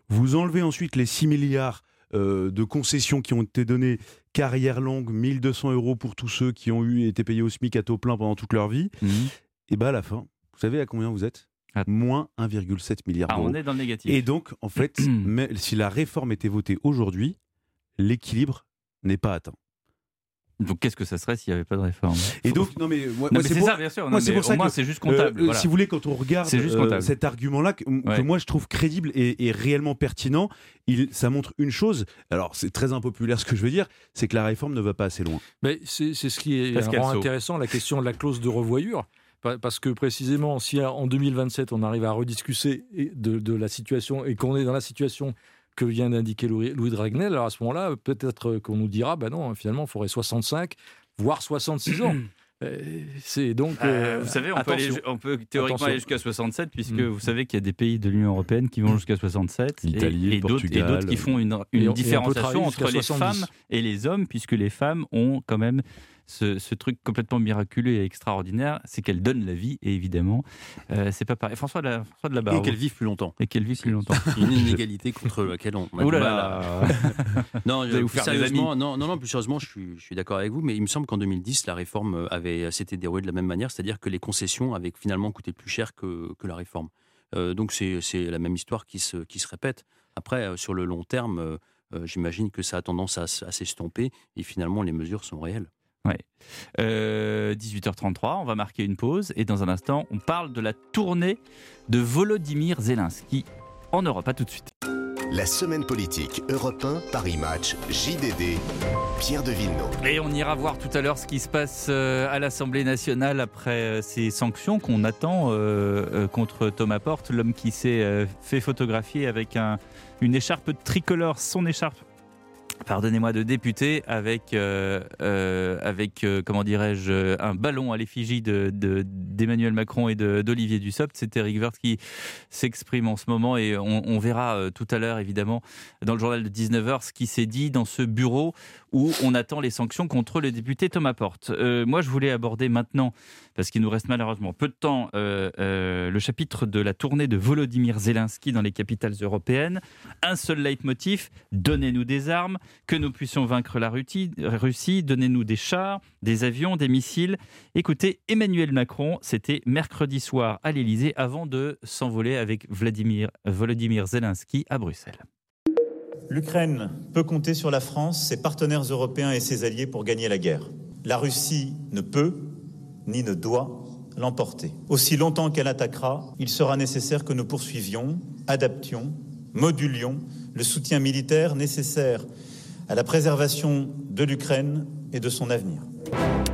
Vous enlevez ensuite les 6 milliards euh, de concessions qui ont été données, carrière longue, 1200 euros pour tous ceux qui ont eu été payés au SMIC à taux plein pendant toute leur vie. Mhm. Et bien à la fin, vous savez à combien vous êtes? Moins 1,7 milliard Ah, d'euros. on est dans le négatif. Et donc, en fait, mais si la réforme était votée aujourd'hui, l'équilibre n'est pas atteint. Donc qu'est-ce que ça serait s'il n'y avait pas de réforme? Et donc, non mais, moi, moi, c'est pour- ça, bien sûr. moi, c'est pour ça que, c'est juste comptable, euh, voilà. Si vous voulez, quand on regarde juste euh, cet argument-là, que, que moi je trouve crédible et, et réellement pertinent, il, ça montre une chose. Alors, c'est très impopulaire ce que je veux dire, c'est que la réforme ne va pas assez loin. Mais c'est c'est ce qui est Pascal rend Sau. intéressant, la question de la clause de revoyure. Pa- Parce que précisément, si en 2027 on arrive à rediscuter de, de la situation et qu'on est dans la situation que vient d'indiquer Louis, Louis Dragnel, alors à ce moment-là, peut-être qu'on nous dira, ben non, finalement, il faudrait 65, voire 66 ans. Euh, C'est donc. Euh, euh, vous savez, on peut, aller attention. ju- on peut théoriquement Attention. aller jusqu'à 67, puisque Mm. vous savez qu'il y a des pays de l'Union européenne qui vont jusqu'à 67, et- L'Italie, et, et d'autres qui font une, une et on peut différenciation entre les 70. femmes et les hommes, puisque les femmes ont quand même ce, ce truc complètement miraculeux et extraordinaire, c'est qu'elles donnent la vie, et évidemment, euh, c'est pas pareil. François de la, François de la Barre. Et qu'elles vivent plus longtemps. Et qu'elles vivent plus longtemps. Une inégalité contre laquelle on. Ouh là là. non, Vous plus sérieusement, non, non, non, plus sérieusement, je suis, je suis d'accord avec vous, mais il me semble qu'en 2010, la réforme avait s'était déroulée de la même manière, c'est-à-dire que les concessions avaient finalement coûté plus cher que, que la réforme. Euh, donc c'est la même histoire qui se, qui se répète. Après, euh, sur le long terme, euh, j'imagine que ça a tendance à s'estomper et finalement les mesures sont réelles. Ouais. Euh, 18h33, on va marquer une pause et dans un instant, on parle de la tournée de Volodymyr Zelensky en Europe. À tout de suite. La semaine politique Europe 1, Paris Match, JDD, Pierre de Villeneuve. Et on ira voir tout à l'heure ce qui se passe euh, à l'Assemblée nationale après euh, ces sanctions qu'on attend euh, euh, contre Thomas Porte, l'homme qui s'est euh, fait photographier avec un- une écharpe tricolore, son écharpe. Pardonnez-moi de député avec euh, euh, euh, comment dirais-je un ballon à l'effigie de de- d'Emmanuel Macron et d'Olivier Dussopt. C'est Eric Woerth qui s'exprime en ce moment et on, on verra tout à l'heure évidemment dans le journal de 19h ce qui s'est dit dans ce bureau où on attend les sanctions contre le député Thomas Porte. Euh, moi, je voulais aborder maintenant, parce qu'il nous reste malheureusement peu de temps, euh, euh, le chapitre de la tournée de Volodymyr Zelensky dans les capitales européennes. Un seul leitmotiv, donnez-nous des armes, que nous puissions vaincre la Russie, donnez-nous des chars, des avions, des missiles. Écoutez, Emmanuel Macron, c'était mercredi soir à l'Élysée avant de s'envoler avec Vladimir, Volodymyr Zelensky à Bruxelles. L'Ukraine peut compter sur la France, ses partenaires européens et ses alliés pour gagner la guerre. La Russie ne peut ni ne doit l'emporter. Aussi longtemps qu'elle attaquera, il sera nécessaire que nous poursuivions, adaptions, modulions le soutien militaire nécessaire à la préservation de l'Ukraine et de son avenir.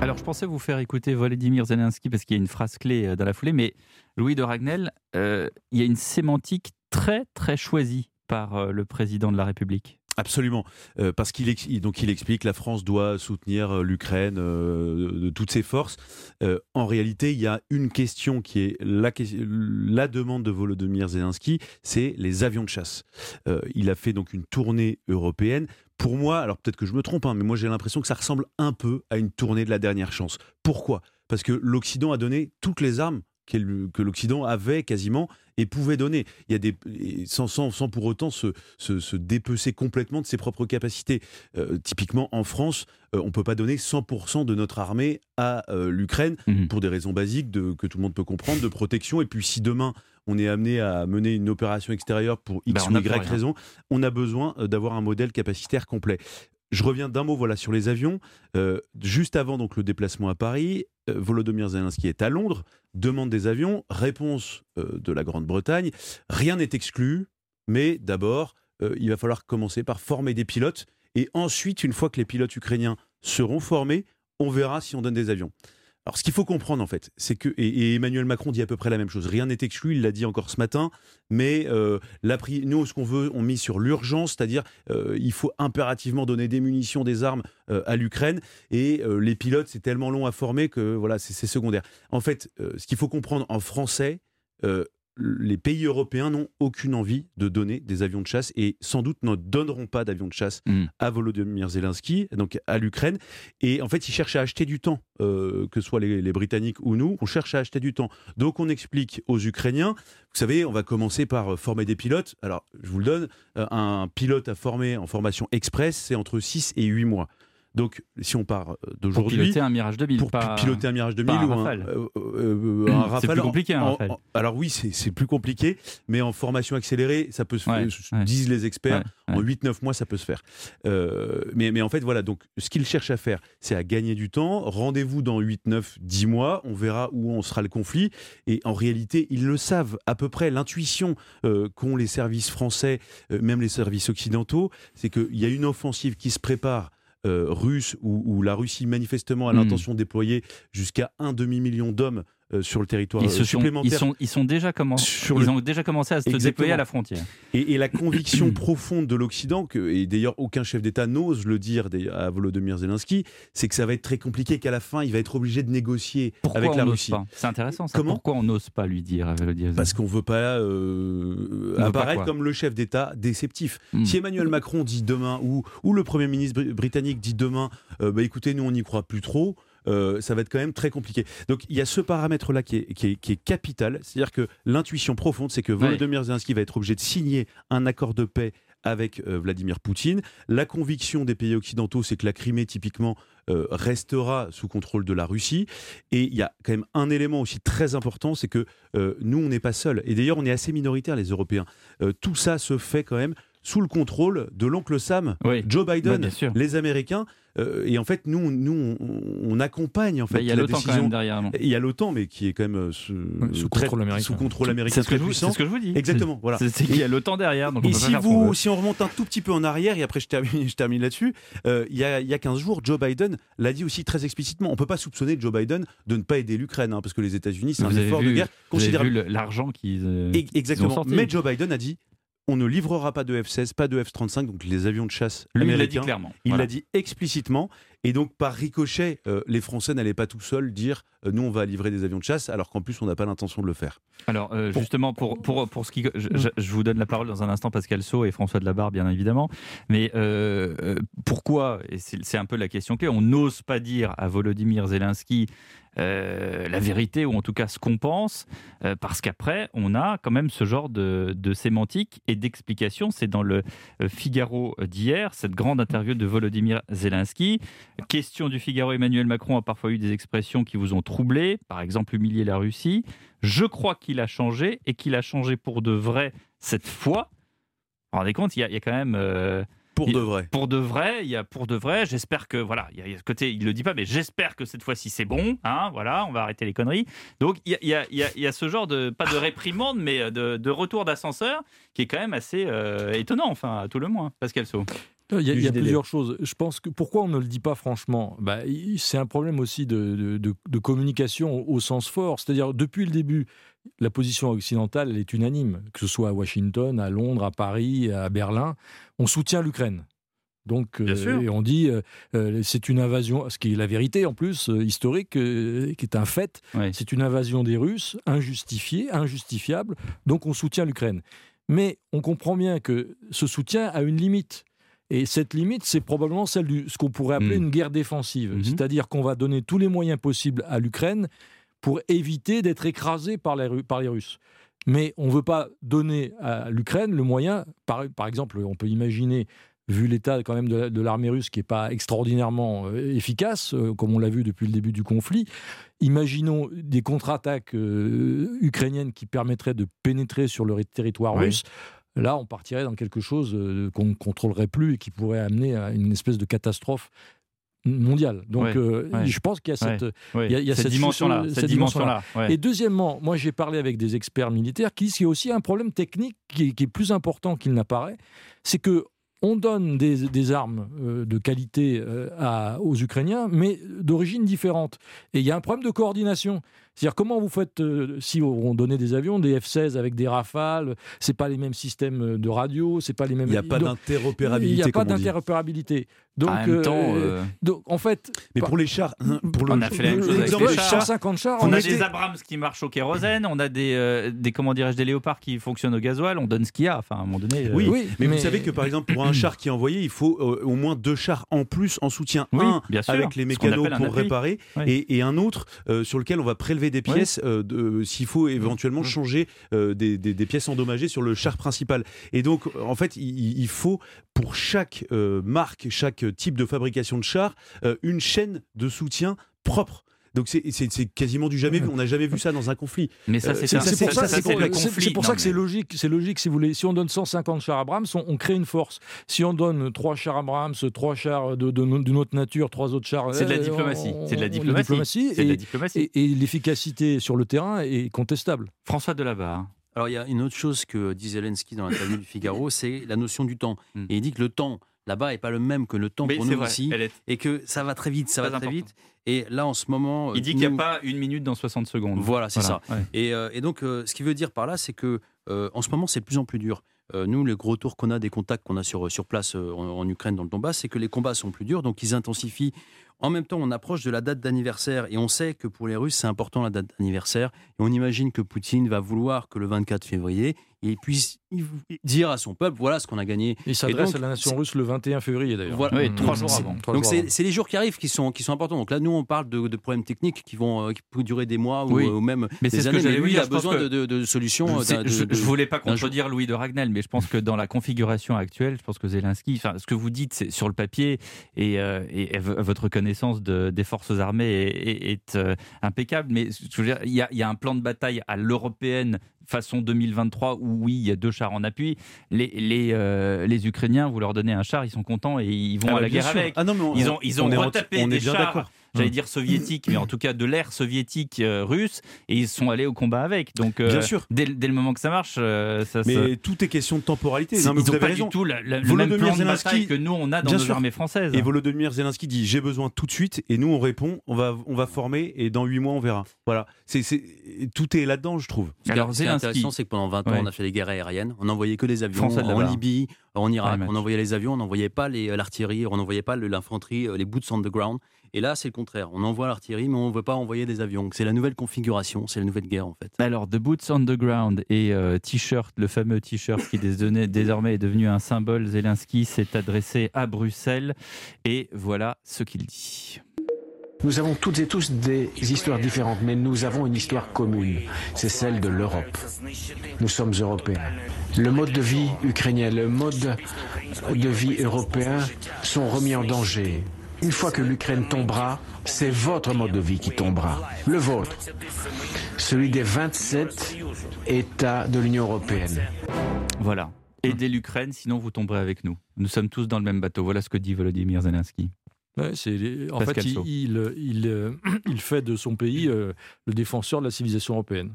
Alors, je pensais vous faire écouter Volodymyr Zelensky parce qu'il y a une phrase clé euh, dans la foulée, mais Louis de Ragnel, euh, il y a une sémantique très, très choisie par euh, le président de la République. Absolument, Euh, parce qu'il donc il explique la France doit soutenir euh, l'Ukraine de, toutes ses forces. En réalité, il y a une question qui est la, la demande de Volodymyr Zelensky, c'est les avions de chasse. Il a fait donc une tournée européenne. Pour moi, alors peut-être que je me trompe, hein, mais moi j'ai l'impression que ça ressemble un peu à une tournée de la dernière chance. Pourquoi? Parce que l'Occident a donné toutes les armes que l'Occident avait quasiment et pouvait donner. Il y a des, sans, sans, sans pour autant se, se, se dépecer complètement de ses propres capacités. Euh, typiquement, en France, euh, on ne peut pas donner 100% de notre armée à euh, l'Ukraine pour des raisons basiques de, que tout le monde peut comprendre, de protection. Et puis, si demain, on est amené à mener une opération extérieure pour X Ben, ou Y rien. raison, on a besoin d'avoir un modèle capacitaire complet. Je reviens d'un mot voilà sur les avions. Euh, juste avant donc le déplacement à Paris, euh, Volodymyr Zelensky est à Londres, demande des avions, réponse euh, de la Grande-Bretagne, rien n'est exclu, mais d'abord euh, il va falloir commencer par former des pilotes et ensuite une fois que les pilotes ukrainiens seront formés, on verra si on donne des avions. Alors, ce qu'il faut comprendre, en fait, c'est que, et, Emmanuel Macron dit à peu près la même chose, rien n'est exclu, il l'a dit encore ce matin, mais euh, nous, ce qu'on veut, on mise sur l'urgence, c'est-à-dire euh, il faut impérativement donner des munitions, des armes euh, à l'Ukraine, et euh, les pilotes, c'est tellement long à former que voilà, c'est secondaire. En fait, ce qu'il faut comprendre en français, les pays européens n'ont aucune envie de donner des avions de chasse et sans doute ne donneront pas d'avions de chasse à Volodymyr Zelensky, donc à l'Ukraine. Et en fait, ils cherchent à acheter du temps, euh, que ce soit les, les Britanniques ou nous, on cherche à acheter du temps. Donc on explique aux Ukrainiens, vous savez, on va commencer par euh, former des pilotes. Alors, je vous le donne, euh, un pilote à former en formation express, c'est entre 6 et 8 mois. Donc, si on part euh, d'aujourd'hui. piloter un Mirage 2000, Pour pas- pi- piloter un Mirage 2000 pas un ou un, Rafale. euh, euh, euh, C'est plus compliqué, un en- Rafale. en- alors oui, c'est plus compliqué, mais en formation accélérée, ça peut se faire, Ouais, ouais. disent les experts, Ouais, en 8-9 mois, ça peut se faire. Mais, mais en fait, voilà, donc ce qu'ils cherchent à faire, c'est à gagner du temps. Rendez-vous dans 8, 9, 10 mois, on verra où on sera le conflit. Et en réalité, ils le savent à peu près. L'intuition qu'ont les services français, même les services occidentaux, c'est qu'il y a une offensive qui se prépare. Euh, russe où, où la Russie manifestement a Mm. l'intention de déployer jusqu'à un demi-million d'hommes sur le territoire Ils, se euh, sont, supplémentaire. ils, sont, ils sont déjà commencé, Sur ils le- ont déjà commencé à se Exactement. déployer à la frontière. Et, et la conviction profonde de l'Occident, et d'ailleurs aucun chef d'État n'ose le dire à Volodymyr Zelensky, c'est que ça va être très compliqué, qu'à la fin, il va être obligé de négocier Pourquoi avec on la Russie. C'est intéressant ça. Comment? Pourquoi on n'ose pas lui dire à Volodymyr Parce qu'on veut pas euh, On veut pas apparaître comme le chef d'État déceptif. Hmm. Si Emmanuel Macron dit demain, ou, ou le Premier ministre bri- britannique dit demain, euh, bah, écoutez, nous on n'y croit plus trop, euh, ça va être quand même très compliqué. Donc il y a ce paramètre-là qui est, qui, est, qui est capital, c'est-à-dire que l'intuition profonde, c'est que Volodymyr Zelensky va être obligé de signer un accord de paix avec euh, Vladimir Poutine. La conviction des pays occidentaux, c'est que la Crimée, typiquement, euh, restera sous contrôle de la Russie. Et il y a quand même un élément aussi très important, c'est que euh, nous, on n'est pas seuls. Et d'ailleurs, on est assez minoritaires, les Européens. Tout ça se fait quand même sous le contrôle de l'oncle Sam, Joe Bah, Biden, les Américains. Euh, et en fait, nous, nous on, on accompagne en fait Bah, il y a la l'OTAN quand décision. même derrière, non? Il y a l'OTAN, mais qui est quand même euh, sous, sous très- contrôle américain. Sous contrôle américain C'est ce que très je vous- puissant. c'est ce que je vous dis. Exactement. C'est- Voilà. c'est- c'est qu'il y a l'OTAN derrière, donc on et si, vous, veut. si on remonte un tout petit peu en arrière, et après je termine, je termine là-dessus, euh, il y, a, il y a 15 jours, Joe Biden l'a dit aussi très explicitement. On ne peut pas soupçonner Joe Biden de ne pas aider l'Ukraine, hein, parce que les États-Unis, c'est un effort vu- de guerre vous avez considérable. l'argent qu'ils euh, E- qu'ils ont Exactement. sorti. Mais Joe Biden a dit on ne livrera pas de F-16, pas de F-35, donc les avions de chasse Lui, il l'a dit clairement. Il Voilà. l'a dit explicitement. Et donc, par ricochet, euh, les Français n'allaient pas tout seuls dire euh, nous, on va livrer des avions de chasse, alors qu'en plus, on n'a pas l'intention de le faire. Alors euh, justement pour pour pour ce qui je, je- je vous donne la parole dans un instant Pascal Sceaux et François de la Barre bien évidemment. Mais pourquoi et c'est un peu la question clé on n'ose pas dire à Volodymyr Zelensky euh, la vérité ou en tout cas ce qu'on pense euh, parce qu'après on a quand même ce genre de, de sémantique et d'explication. C'est dans le Figaro d'hier cette grande interview de Volodymyr Zelensky question du Figaro Emmanuel Macron a parfois eu des expressions qui vous ont troublé par exemple humilier la Russie je crois qu'il a changé et qu'il a changé pour de vrai cette fois. Vous vous rendez compte, il y a, il y a quand même. euh, Pour il- de vrai. Pour de vrai, il y a pour de vrai. J'espère que. Voilà, il y a, ce côté, il le dit pas, mais j'espère que cette fois-ci c'est bon. Hein, voilà, on va arrêter les conneries. Donc il y a, il y a- il y ce genre de. Pas de réprimande, mais de, de retour d'ascenseur qui est quand même assez euh, étonnant, enfin, à tout le moins. Pascal Sceaux. Il y a, il y a JDD. plusieurs choses. Je pense que pourquoi on ne le dit pas franchement? Bah, C'est un problème aussi de, de- de- de communication au, au sens fort. C'est-à-dire, depuis le début, la position occidentale elle est unanime, que ce soit à Washington, à Londres, à Paris, à Berlin. On soutient l'Ukraine. Donc, euh, et on dit, euh, euh, c'est une invasion, ce qui est la vérité en plus, euh, historique, qui est un fait. C'est une invasion des Russes, injustifiée, injustifiable. Donc, on soutient l'Ukraine. Mais on comprend bien que ce soutien a une limite. Et cette limite, c'est probablement celle de ce qu'on pourrait appeler Mm. une guerre défensive. Mhm. C'est-à-dire qu'on va donner tous les moyens possibles à l'Ukraine pour éviter d'être écrasé par les, Ru- par les Russes. Mais on ne veut pas donner à l'Ukraine le moyen, par, par exemple, on peut imaginer, vu l'état quand même de, la- de l'armée russe qui n'est pas extraordinairement euh, efficace, euh, comme on l'a vu depuis le début du conflit, imaginons des contre-attaques euh, ukrainiennes qui permettraient de pénétrer sur le territoire Oui. russe. Là, on partirait dans quelque chose euh, qu'on ne contrôlerait plus et qui pourrait amener à une espèce de catastrophe mondiale. Donc, Ouais, euh, ouais. je pense qu'il y a cette, ouais. il y a- il y a Cette cette dimension-là, cette. Et deuxièmement, moi j'ai parlé avec des experts militaires qui disent qu'il y a aussi un problème technique qui est, qui est plus important qu'il n'apparaît, c'est que on donne des, des armes euh, de qualité euh, à- aux Ukrainiens, mais d'origine différente. Et il y a un problème de coordination. C'est-à-dire comment vous faites, euh, si on donnait des avions, des F-16 avec des Rafales, c'est pas les mêmes systèmes de radio, c'est pas les mêmes. Il n'y a pas d'interopérabilité. Il n'y a pas d'interopérabilité. Donc, En même temps, euh, euh, donc, en fait, Mais pour les chars, hein, pour le- on a fait la même chose avec les chars. 150 chars, On on a était- des Abrams qui marchent au kérosène, on a des, euh, des comment dirais-je, des léopards qui fonctionnent au gasoil. On donne ce qu'il y a. Enfin, à un moment donné. euh, Oui, mais, vous savez que par exemple pour un char qui est envoyé, il faut euh, au moins deux chars en plus en soutien. Oui, un bien sûr, avec les mécanos pour réparer Oui. et, et un autre euh, sur lequel on va prélever des Oui. pièces euh, de- s'il faut éventuellement changer euh, des, des- des pièces endommagées sur le char principal. Et donc en fait il, il faut pour chaque euh, marque, chaque type de fabrication de char, euh, une chaîne de soutien propre. Donc c'est- c'est c'est quasiment du jamais vu. On n'a jamais vu ça dans un conflit. Mais ça, Euh, c'est un- C'est pour ça, ça, conflit. pour Non, ça que c'est logique. C'est logique, si vous voulez. Si on donne 150 chars Abrams, on, on crée une force. Si on donne trois chars Abrams, trois chars de- de- d'une autre nature, trois autres chars. C'est de la euh, diplomatie. C'est de la on- diplomatie. C'est de la et- diplomatie. Et, et l'efficacité sur le terrain est contestable. François Delabarre. Alors, il y a une autre chose que dit Zelensky dans l'interview du Figaro, c'est la notion du temps. Hmm. Et il dit que le temps là-bas n'est pas le même que le temps Mais pour nous vrai, ici, est- et que ça va très vite, ça va très important. vite. Et là, en ce moment, Il dit qu'il n'y a pas une minute dans 60 secondes. Voilà, c'est ça. ouais. Et, euh, et donc, euh, ce qui veut dire par là, c'est que euh, en ce moment, c'est de plus en plus dur. Euh, nous, le gros tour qu'on a des contacts qu'on a sur, sur place euh, en, en Ukraine, dans le Donbass, c'est que les combats sont plus durs, donc ils intensifient. En même temps, on approche de la date d'anniversaire et on sait que pour les Russes, c'est important la date d'anniversaire. Et on imagine que Poutine va vouloir que le 24 février, il puisse dire à son peuple voilà ce qu'on a gagné. Il s'adresse donc, à la nation russe le 21 février d'ailleurs. voilà. Donc, Mmh. Trois Donc jours c'est avant. c'est les jours qui arrivent qui sont, qui sont importants. Donc là, nous, on parle de, de problèmes techniques qui vont euh, qui peuvent durer des mois ou, Oui. euh, ou même Mais des ce que années. j'allais lui, il a besoin que- de, de- de solutions. Je, de- je voulais pas contredire Louis de Ragnel, mais je pense que dans la configuration actuelle, je pense que Zelensky, enfin, ce que vous dites c'est sur le papier et, euh, votre connaissance de- des forces armées est, est- est, euh, impeccable. Mais je veux dire, il y, a, il y a un plan de bataille à l'européenne façon 2023 où oui, il y a deux chars en appui. Les, les, euh, les Ukrainiens, vous leur donnez un char, ils sont contents et ils vont Ah à la guerre sûr. avec. Ah non, mais on- ils ont, ils ont on est retapé enti- on est des bien chars. J'allais Hum. dire soviétiques, mais en tout cas de l'ère soviétique euh, russe, et ils sont allés au combat avec. Donc, euh, Bien sûr. Dès, dès le moment que ça marche, euh, ça Mais se- tout est question de temporalité. C'est- Non, mais ils vous ont avez pas raison. du tout la- la- le Volodymyr même plan de Zelensky- que nous, on a dans Bien nos sûr. armées françaises. Et Volodymyr Zelensky dit j'ai besoin tout de suite et nous on répond on va on va former et dans huit mois on verra. Voilà, c'est tout est là-dedans je trouve. Est- ce qui est intéressant, c'est que pendant 20 ans, Ouais. on a fait des guerres aériennes. On n'envoyait que des avions Français de en. Libye, en Irak. Ouais, match. on envoyait les avions, on n'envoyait pas les- l'artillerie, on n'envoyait pas l'infanterie, euh, les boots on the ground. Et là, c'est le contraire. On envoie l'artillerie, mais on ne veut pas envoyer des avions. C'est la nouvelle configuration, c'est la nouvelle guerre en fait. Alors, The Boots on the Ground et euh, T-shirt, le fameux T-shirt qui désormais, désormais est devenu un symbole, Zelensky s'est adressé à Bruxelles et voilà ce qu'il dit. Nous avons toutes et tous des histoires différentes, mais nous avons une histoire commune. C'est celle de l'Europe. Nous sommes européens. Le mode de vie ukrainien, le mode de vie européen sont remis en danger. Une fois que l'Ukraine tombera, c'est votre mode de vie qui tombera. Le vôtre. Celui des 27 États de l'Union européenne. Voilà. Aidez l'Ukraine, sinon vous tomberez avec nous. Nous sommes tous dans le même bateau. Voilà ce que dit Volodymyr Zelensky. Ouais, c'est en Pascal fait, il, Saut. il, il, euh, il fait de son pays euh, le défenseur de la civilisation européenne.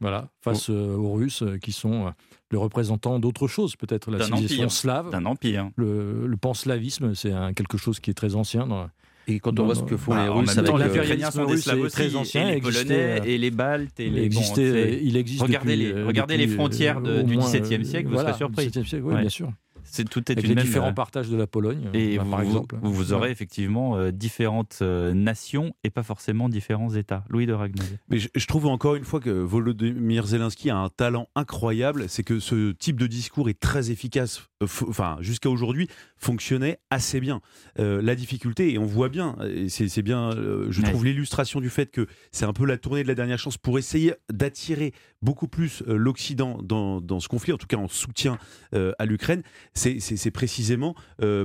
Voilà, face euh, aux Russes euh, qui sont le représentant d'autre chose, peut-être la D'un civilisation empire. slave. D'un empire. Le, le panslavisme, c'est un- quelque chose qui est très ancien. Dans, Et quand on voit ce que font bah, les Russes avec, l'impérialisme Les Ukrainiens sont des russe Slaves est aussi, très ancien. et les Polonais, et les Baltes, et il les- existait, c'est- il existe regardez depuis, les- regardez les frontières de- du XVIIe siècle, vous voilà, serez surpris. XVIIe siècle, oui, Ouais. bien sûr. C'est tout est Avec une les même, différents euh, partages de la Pologne, Et bah, vous, par exemple. vous, vous aurez effectivement euh, différentes euh, nations et pas forcément différents États. Louis de Ragnel. Mais je, je trouve encore une fois que Volodymyr Zelensky a un talent incroyable, c'est que ce type de discours est très efficace. Enfin, jusqu'à aujourd'hui, fonctionnait assez bien. Euh, la difficulté, et on voit bien, c'est bien, euh, je Ouais. trouve l'illustration du fait que c'est un peu la tournée de la dernière chance pour essayer d'attirer beaucoup plus euh, l'Occident dans, dans ce conflit, en tout cas en soutien à l'Ukraine. C'est précisément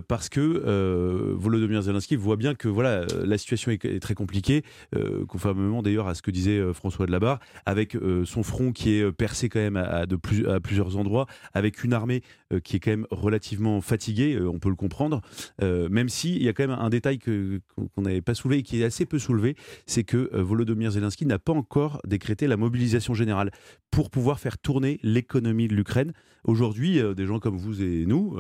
parce que Volodymyr Zelensky voit bien que voilà, la situation est, est très compliquée, conformément d'ailleurs à ce que disait François de Labarre, avec son front qui est percé quand même à, à de plus, à plusieurs endroits, avec une armée qui est quand même relativement fatiguée, euh, on peut le comprendre, euh, même si il y a quand même un détail qu'on n'avait pas soulevé et qui est assez peu soulevé, c'est que euh, Volodymyr Zelensky n'a pas encore décrété la mobilisation générale pour pouvoir faire tourner l'économie de l'Ukraine. Aujourd'hui, des gens comme vous et nous,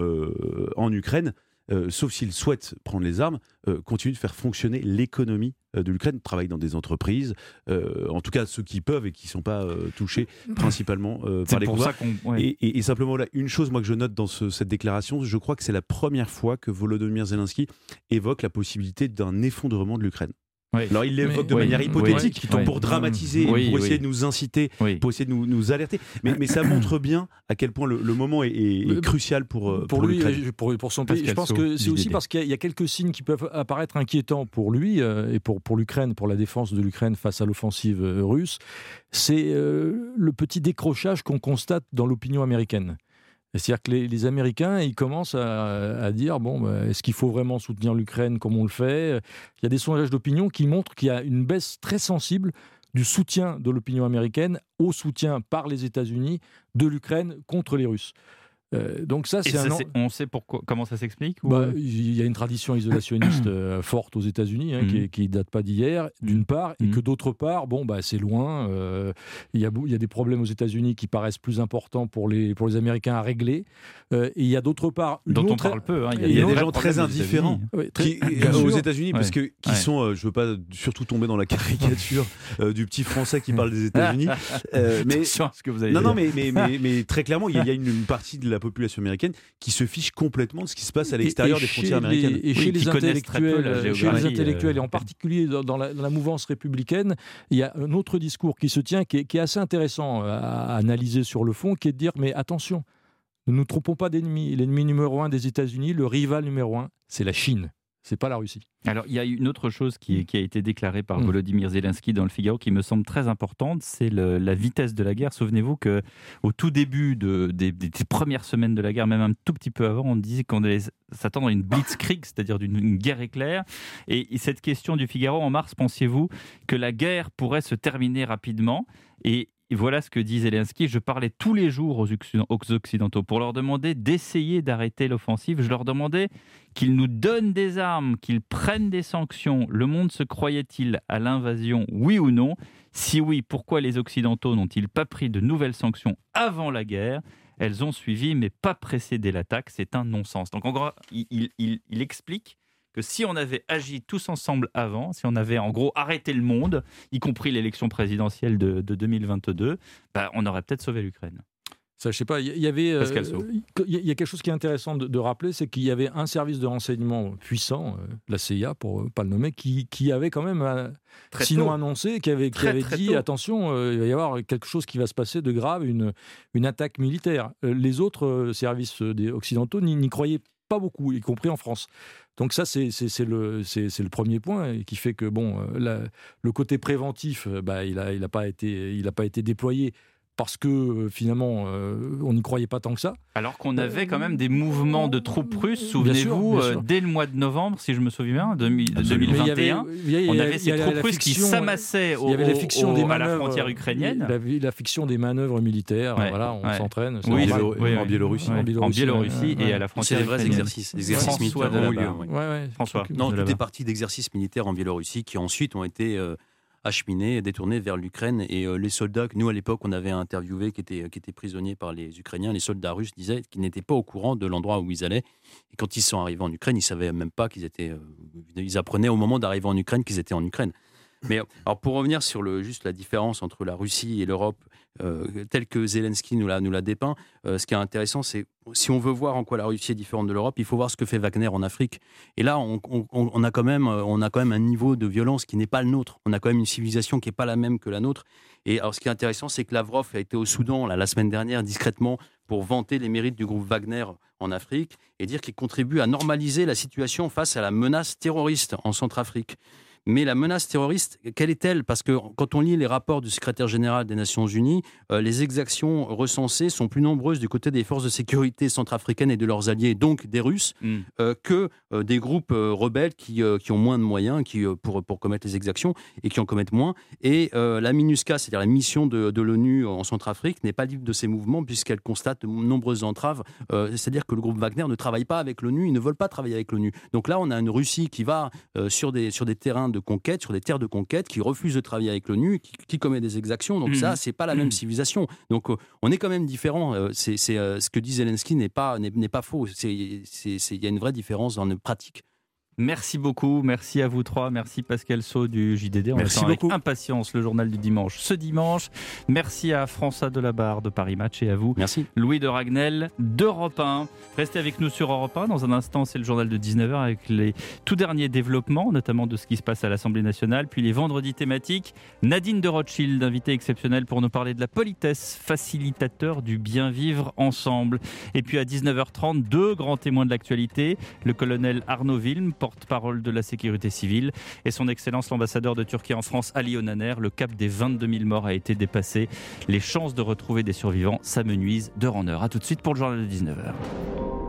en Ukraine, euh, sauf s'ils souhaitent prendre les armes, euh, continuent de faire fonctionner l'économie euh, de l'Ukraine, travaillent dans des entreprises, euh, en tout cas ceux qui peuvent et qui ne sont pas euh, touchés principalement euh, C'est par les pour combats. ça qu'on- ouais. Et, et- et simplement là, une chose moi que je note dans ce- cette déclaration, je crois que c'est la première fois que Volodymyr Zelensky évoque la possibilité d'un effondrement de l'Ukraine. Oui. Alors il l'évoque de oui, manière hypothétique oui. pour dramatiser, Oui, pour essayer de nous inciter, Oui. pour essayer de nous, nous alerter. Mais, mais ça montre bien à quel point le, le moment est, est- est Mais- crucial pour, euh, pour, pour lui, pour, pour son pays. Je pense que c'est aussi parce qu'il y, a- il y a quelques signes qui peuvent apparaître inquiétants pour lui euh, et pour, pour l'Ukraine, pour la défense de l'Ukraine face à l'offensive euh, russe. C'est euh, le petit décrochage qu'on constate dans l'opinion américaine. C'est-à-dire que les, Américains, ils commencent à, à dire bon, bah, est-ce qu'il faut vraiment soutenir l'Ukraine comme on le fait? Il y a des sondages d'opinion qui montrent qu'il y a une baisse très sensible du soutien de l'opinion américaine au soutien par les États-Unis de l'Ukraine contre les Russes. Euh, donc ça, c'est un. on sait pourquoi, comment ça s'explique Bah, il y a une tradition isolationniste euh, forte aux États-Unis hein, Mhm. qui, qui date pas d'hier, d'une part, et que d'autre part, bon, bah, c'est loin. euh, il y, a, y des problèmes aux États-Unis qui paraissent plus importants pour les, pour les Américains à régler. euh, et il y a d'autre part. Dont on parle peu, hein, il y a y des gens très indifférents aux. États-Unis, parce que qui Ouais. sont, euh, je veux pas surtout tomber dans la caricature euh, du petit Français qui parle des États-Unis, euh, mais Attention à ce que vous allez non, non, mais, mais, mais, mais très clairement, il y y a une, une partie de la population américaine qui se fiche complètement de ce qui se passe à l'extérieur Et- et des frontières américaines. et chez Oui, les peu intellectuels, la euh, chez les intellectuels, et euh, en particulier dans, dans la, dans la mouvance républicaine, il y a un autre discours qui se tient, qui est, qui est assez intéressant euh, à analyser sur le fond, qui est de dire mais attention, ne nous trompons pas d'ennemi. L'ennemi numéro un des États-Unis, le rival numéro un, c'est la Chine. C'est pas la Russie. Alors, il y a une autre chose qui, qui a été déclarée par Mm. Volodymyr Zelensky dans le Figaro qui me semble très importante, c'est la vitesse de la guerre. Souvenez-vous que au tout début de- des, premières semaines de la guerre, même un tout petit peu avant, on disait qu'on allait s'attendre à une blitzkrieg, c'est-à-dire d'une une guerre éclair. Et cette question du Figaro en mars, pensiez-vous que la guerre pourrait se terminer rapidement? Et voilà ce que dit Zelensky. Je parlais tous les jours aux Occident- aux Occidentaux pour leur demander d'essayer d'arrêter l'offensive. Je leur demandais qu'ils nous donnent des armes, qu'ils prennent des sanctions. Le monde se croyait-il à l'invasion, oui ou non? Si oui, pourquoi les Occidentaux n'ont-ils pas pris de nouvelles sanctions avant la guerre? Elles ont suivi, mais pas précédé l'attaque. C'est un non-sens. Donc, en il explique que si on avait agi tous ensemble avant, si on avait en gros arrêté le monde, y compris l'élection présidentielle de, de 2022, bah, on aurait peut-être sauvé l'Ukraine. Ça, je sais pas, il y- il y avait. euh, il y a- quelque chose qui est intéressant de, de rappeler, c'est qu'il y avait un service de renseignement puissant, euh, la CIA pour euh, pas le nommer, qui, qui avait quand même, euh, Très sinon tôt. annoncé, qui avait, qui Très, avait très dit tôt. attention, euh, il va y avoir quelque chose qui va se passer de grave, une, une attaque militaire. Euh, les autres euh, services euh, occidentaux n'y n'y croyaient pas beaucoup, y compris en France. Donc ça, c'est le, premier point qui fait que bon, euh, le côté préventif, euh, bah, il n'a pas été déployé parce que euh, finalement, euh, on n'y croyait pas tant que ça. Alors qu'on avait quand même des mouvements de troupes russes, souvenez-vous, euh, dès le mois de novembre, si je me souviens bien, 2000 Absolument. Mais il y avait- 2021, il y a- il y a- on avait ces troupes russes qui fiction, s'amassaient avait la au- fiction au- des à la manœuvres, frontière ukrainienne. La, la fiction des manœuvres militaires. Ouais, Voilà, on ouais. s'entraîne. c'est Oui, oui, oui, en Biélorussie. ouais. En Biélorussie et à la C'est frontière des vrais exercices, des exercices François militaires de. Ouais, ouais, François. Non, tout est parti d'exercices militaires en Biélorussie qui ensuite ont été euh, acheminés détournés vers l'Ukraine. Et euh, les soldats que nous, à l'époque, on avait interviewés, qui étaient, qui étaient prisonniers par les Ukrainiens, les soldats russes disaient qu'ils n'étaient pas au courant de l'endroit où ils allaient. Et quand ils sont arrivés en Ukraine, ils savaient même pas qu'ils étaient. euh, ils apprenaient au moment d'arriver en Ukraine qu'ils étaient en Ukraine. Mais alors pour revenir sur le, juste la différence entre la Russie et l'Europe, euh, telle que Zelensky nous l'a, nous l'a dépeint, euh, ce qui est intéressant, c'est si on veut voir en quoi la Russie est différente de l'Europe, il faut voir ce que fait Wagner en Afrique. Et là, on, a quand même, euh, on a quand même un niveau de violence qui n'est pas le nôtre. On a quand même une civilisation qui n'est pas la même que la nôtre. Et alors, ce qui est intéressant, c'est que Lavrov a été au Soudan la semaine dernière discrètement pour vanter les mérites du groupe Wagner en Afrique et dire qu'il contribue à normaliser la situation face à la menace terroriste en Centrafrique. Mais la menace terroriste, quelle est-elle? Parce que quand on lit les rapports du secrétaire général des Nations Unies, euh, les exactions recensées sont plus nombreuses du côté des forces de sécurité centrafricaines et de leurs alliés, donc des Russes, Mm. euh, que euh, des groupes rebelles qui, qui ont moins de moyens qui, pour, pour commettre les exactions et qui en commettent moins. Et la MINUSCA, c'est-à-dire la mission de, de l'ONU en Centrafrique, n'est pas libre de ces mouvements puisqu'elle constate de nombreuses entraves. C'est-à-dire que le groupe Wagner ne travaille pas avec l'ONU, ils ne veulent pas travailler avec l'ONU. Donc là, on a une Russie qui va sur, des, sur des terrains de conquête, sur des terres de conquête, qui refuse de travailler avec l'ONU, qui, qui commet des exactions. Donc Mhm. ça, c'est pas la même civilisation. Donc euh, on est quand même différent. Euh, c'est, c'est, euh, ce que dit Zelensky n'est pas, n'est, n'est pas faux. C'est, c'est, c'est- il y a une vraie différence dans nos pratiques. Merci beaucoup, merci à vous trois, merci Pascal Sau du JDD. On Merci attend avec beaucoup. impatience le journal du dimanche ce dimanche. Merci à François Delabarre de Paris Match et à vous, Merci. Louis de Ragnel d'Europe 1. Restez avec nous sur Europe 1. Dans un instant, c'est le journal de 19h avec les tout derniers développements, notamment de ce qui se passe à l'Assemblée nationale. Puis les vendredis thématiques. Nadine de Rothschild, invitée exceptionnelle pour nous parler de la politesse, facilitateur du bien vivre ensemble. Et puis à 19h30, deux grands témoins de l'actualité. Le colonel Arnaud Wilm, porte-parole de la sécurité civile, et son Excellence l'ambassadeur de Turquie en France, Ali Onaner. Le cap des 22 000 morts a été dépassé. Les chances de retrouver des survivants s'amenuisent d'heure en heure. A tout de suite pour le journal de 19h.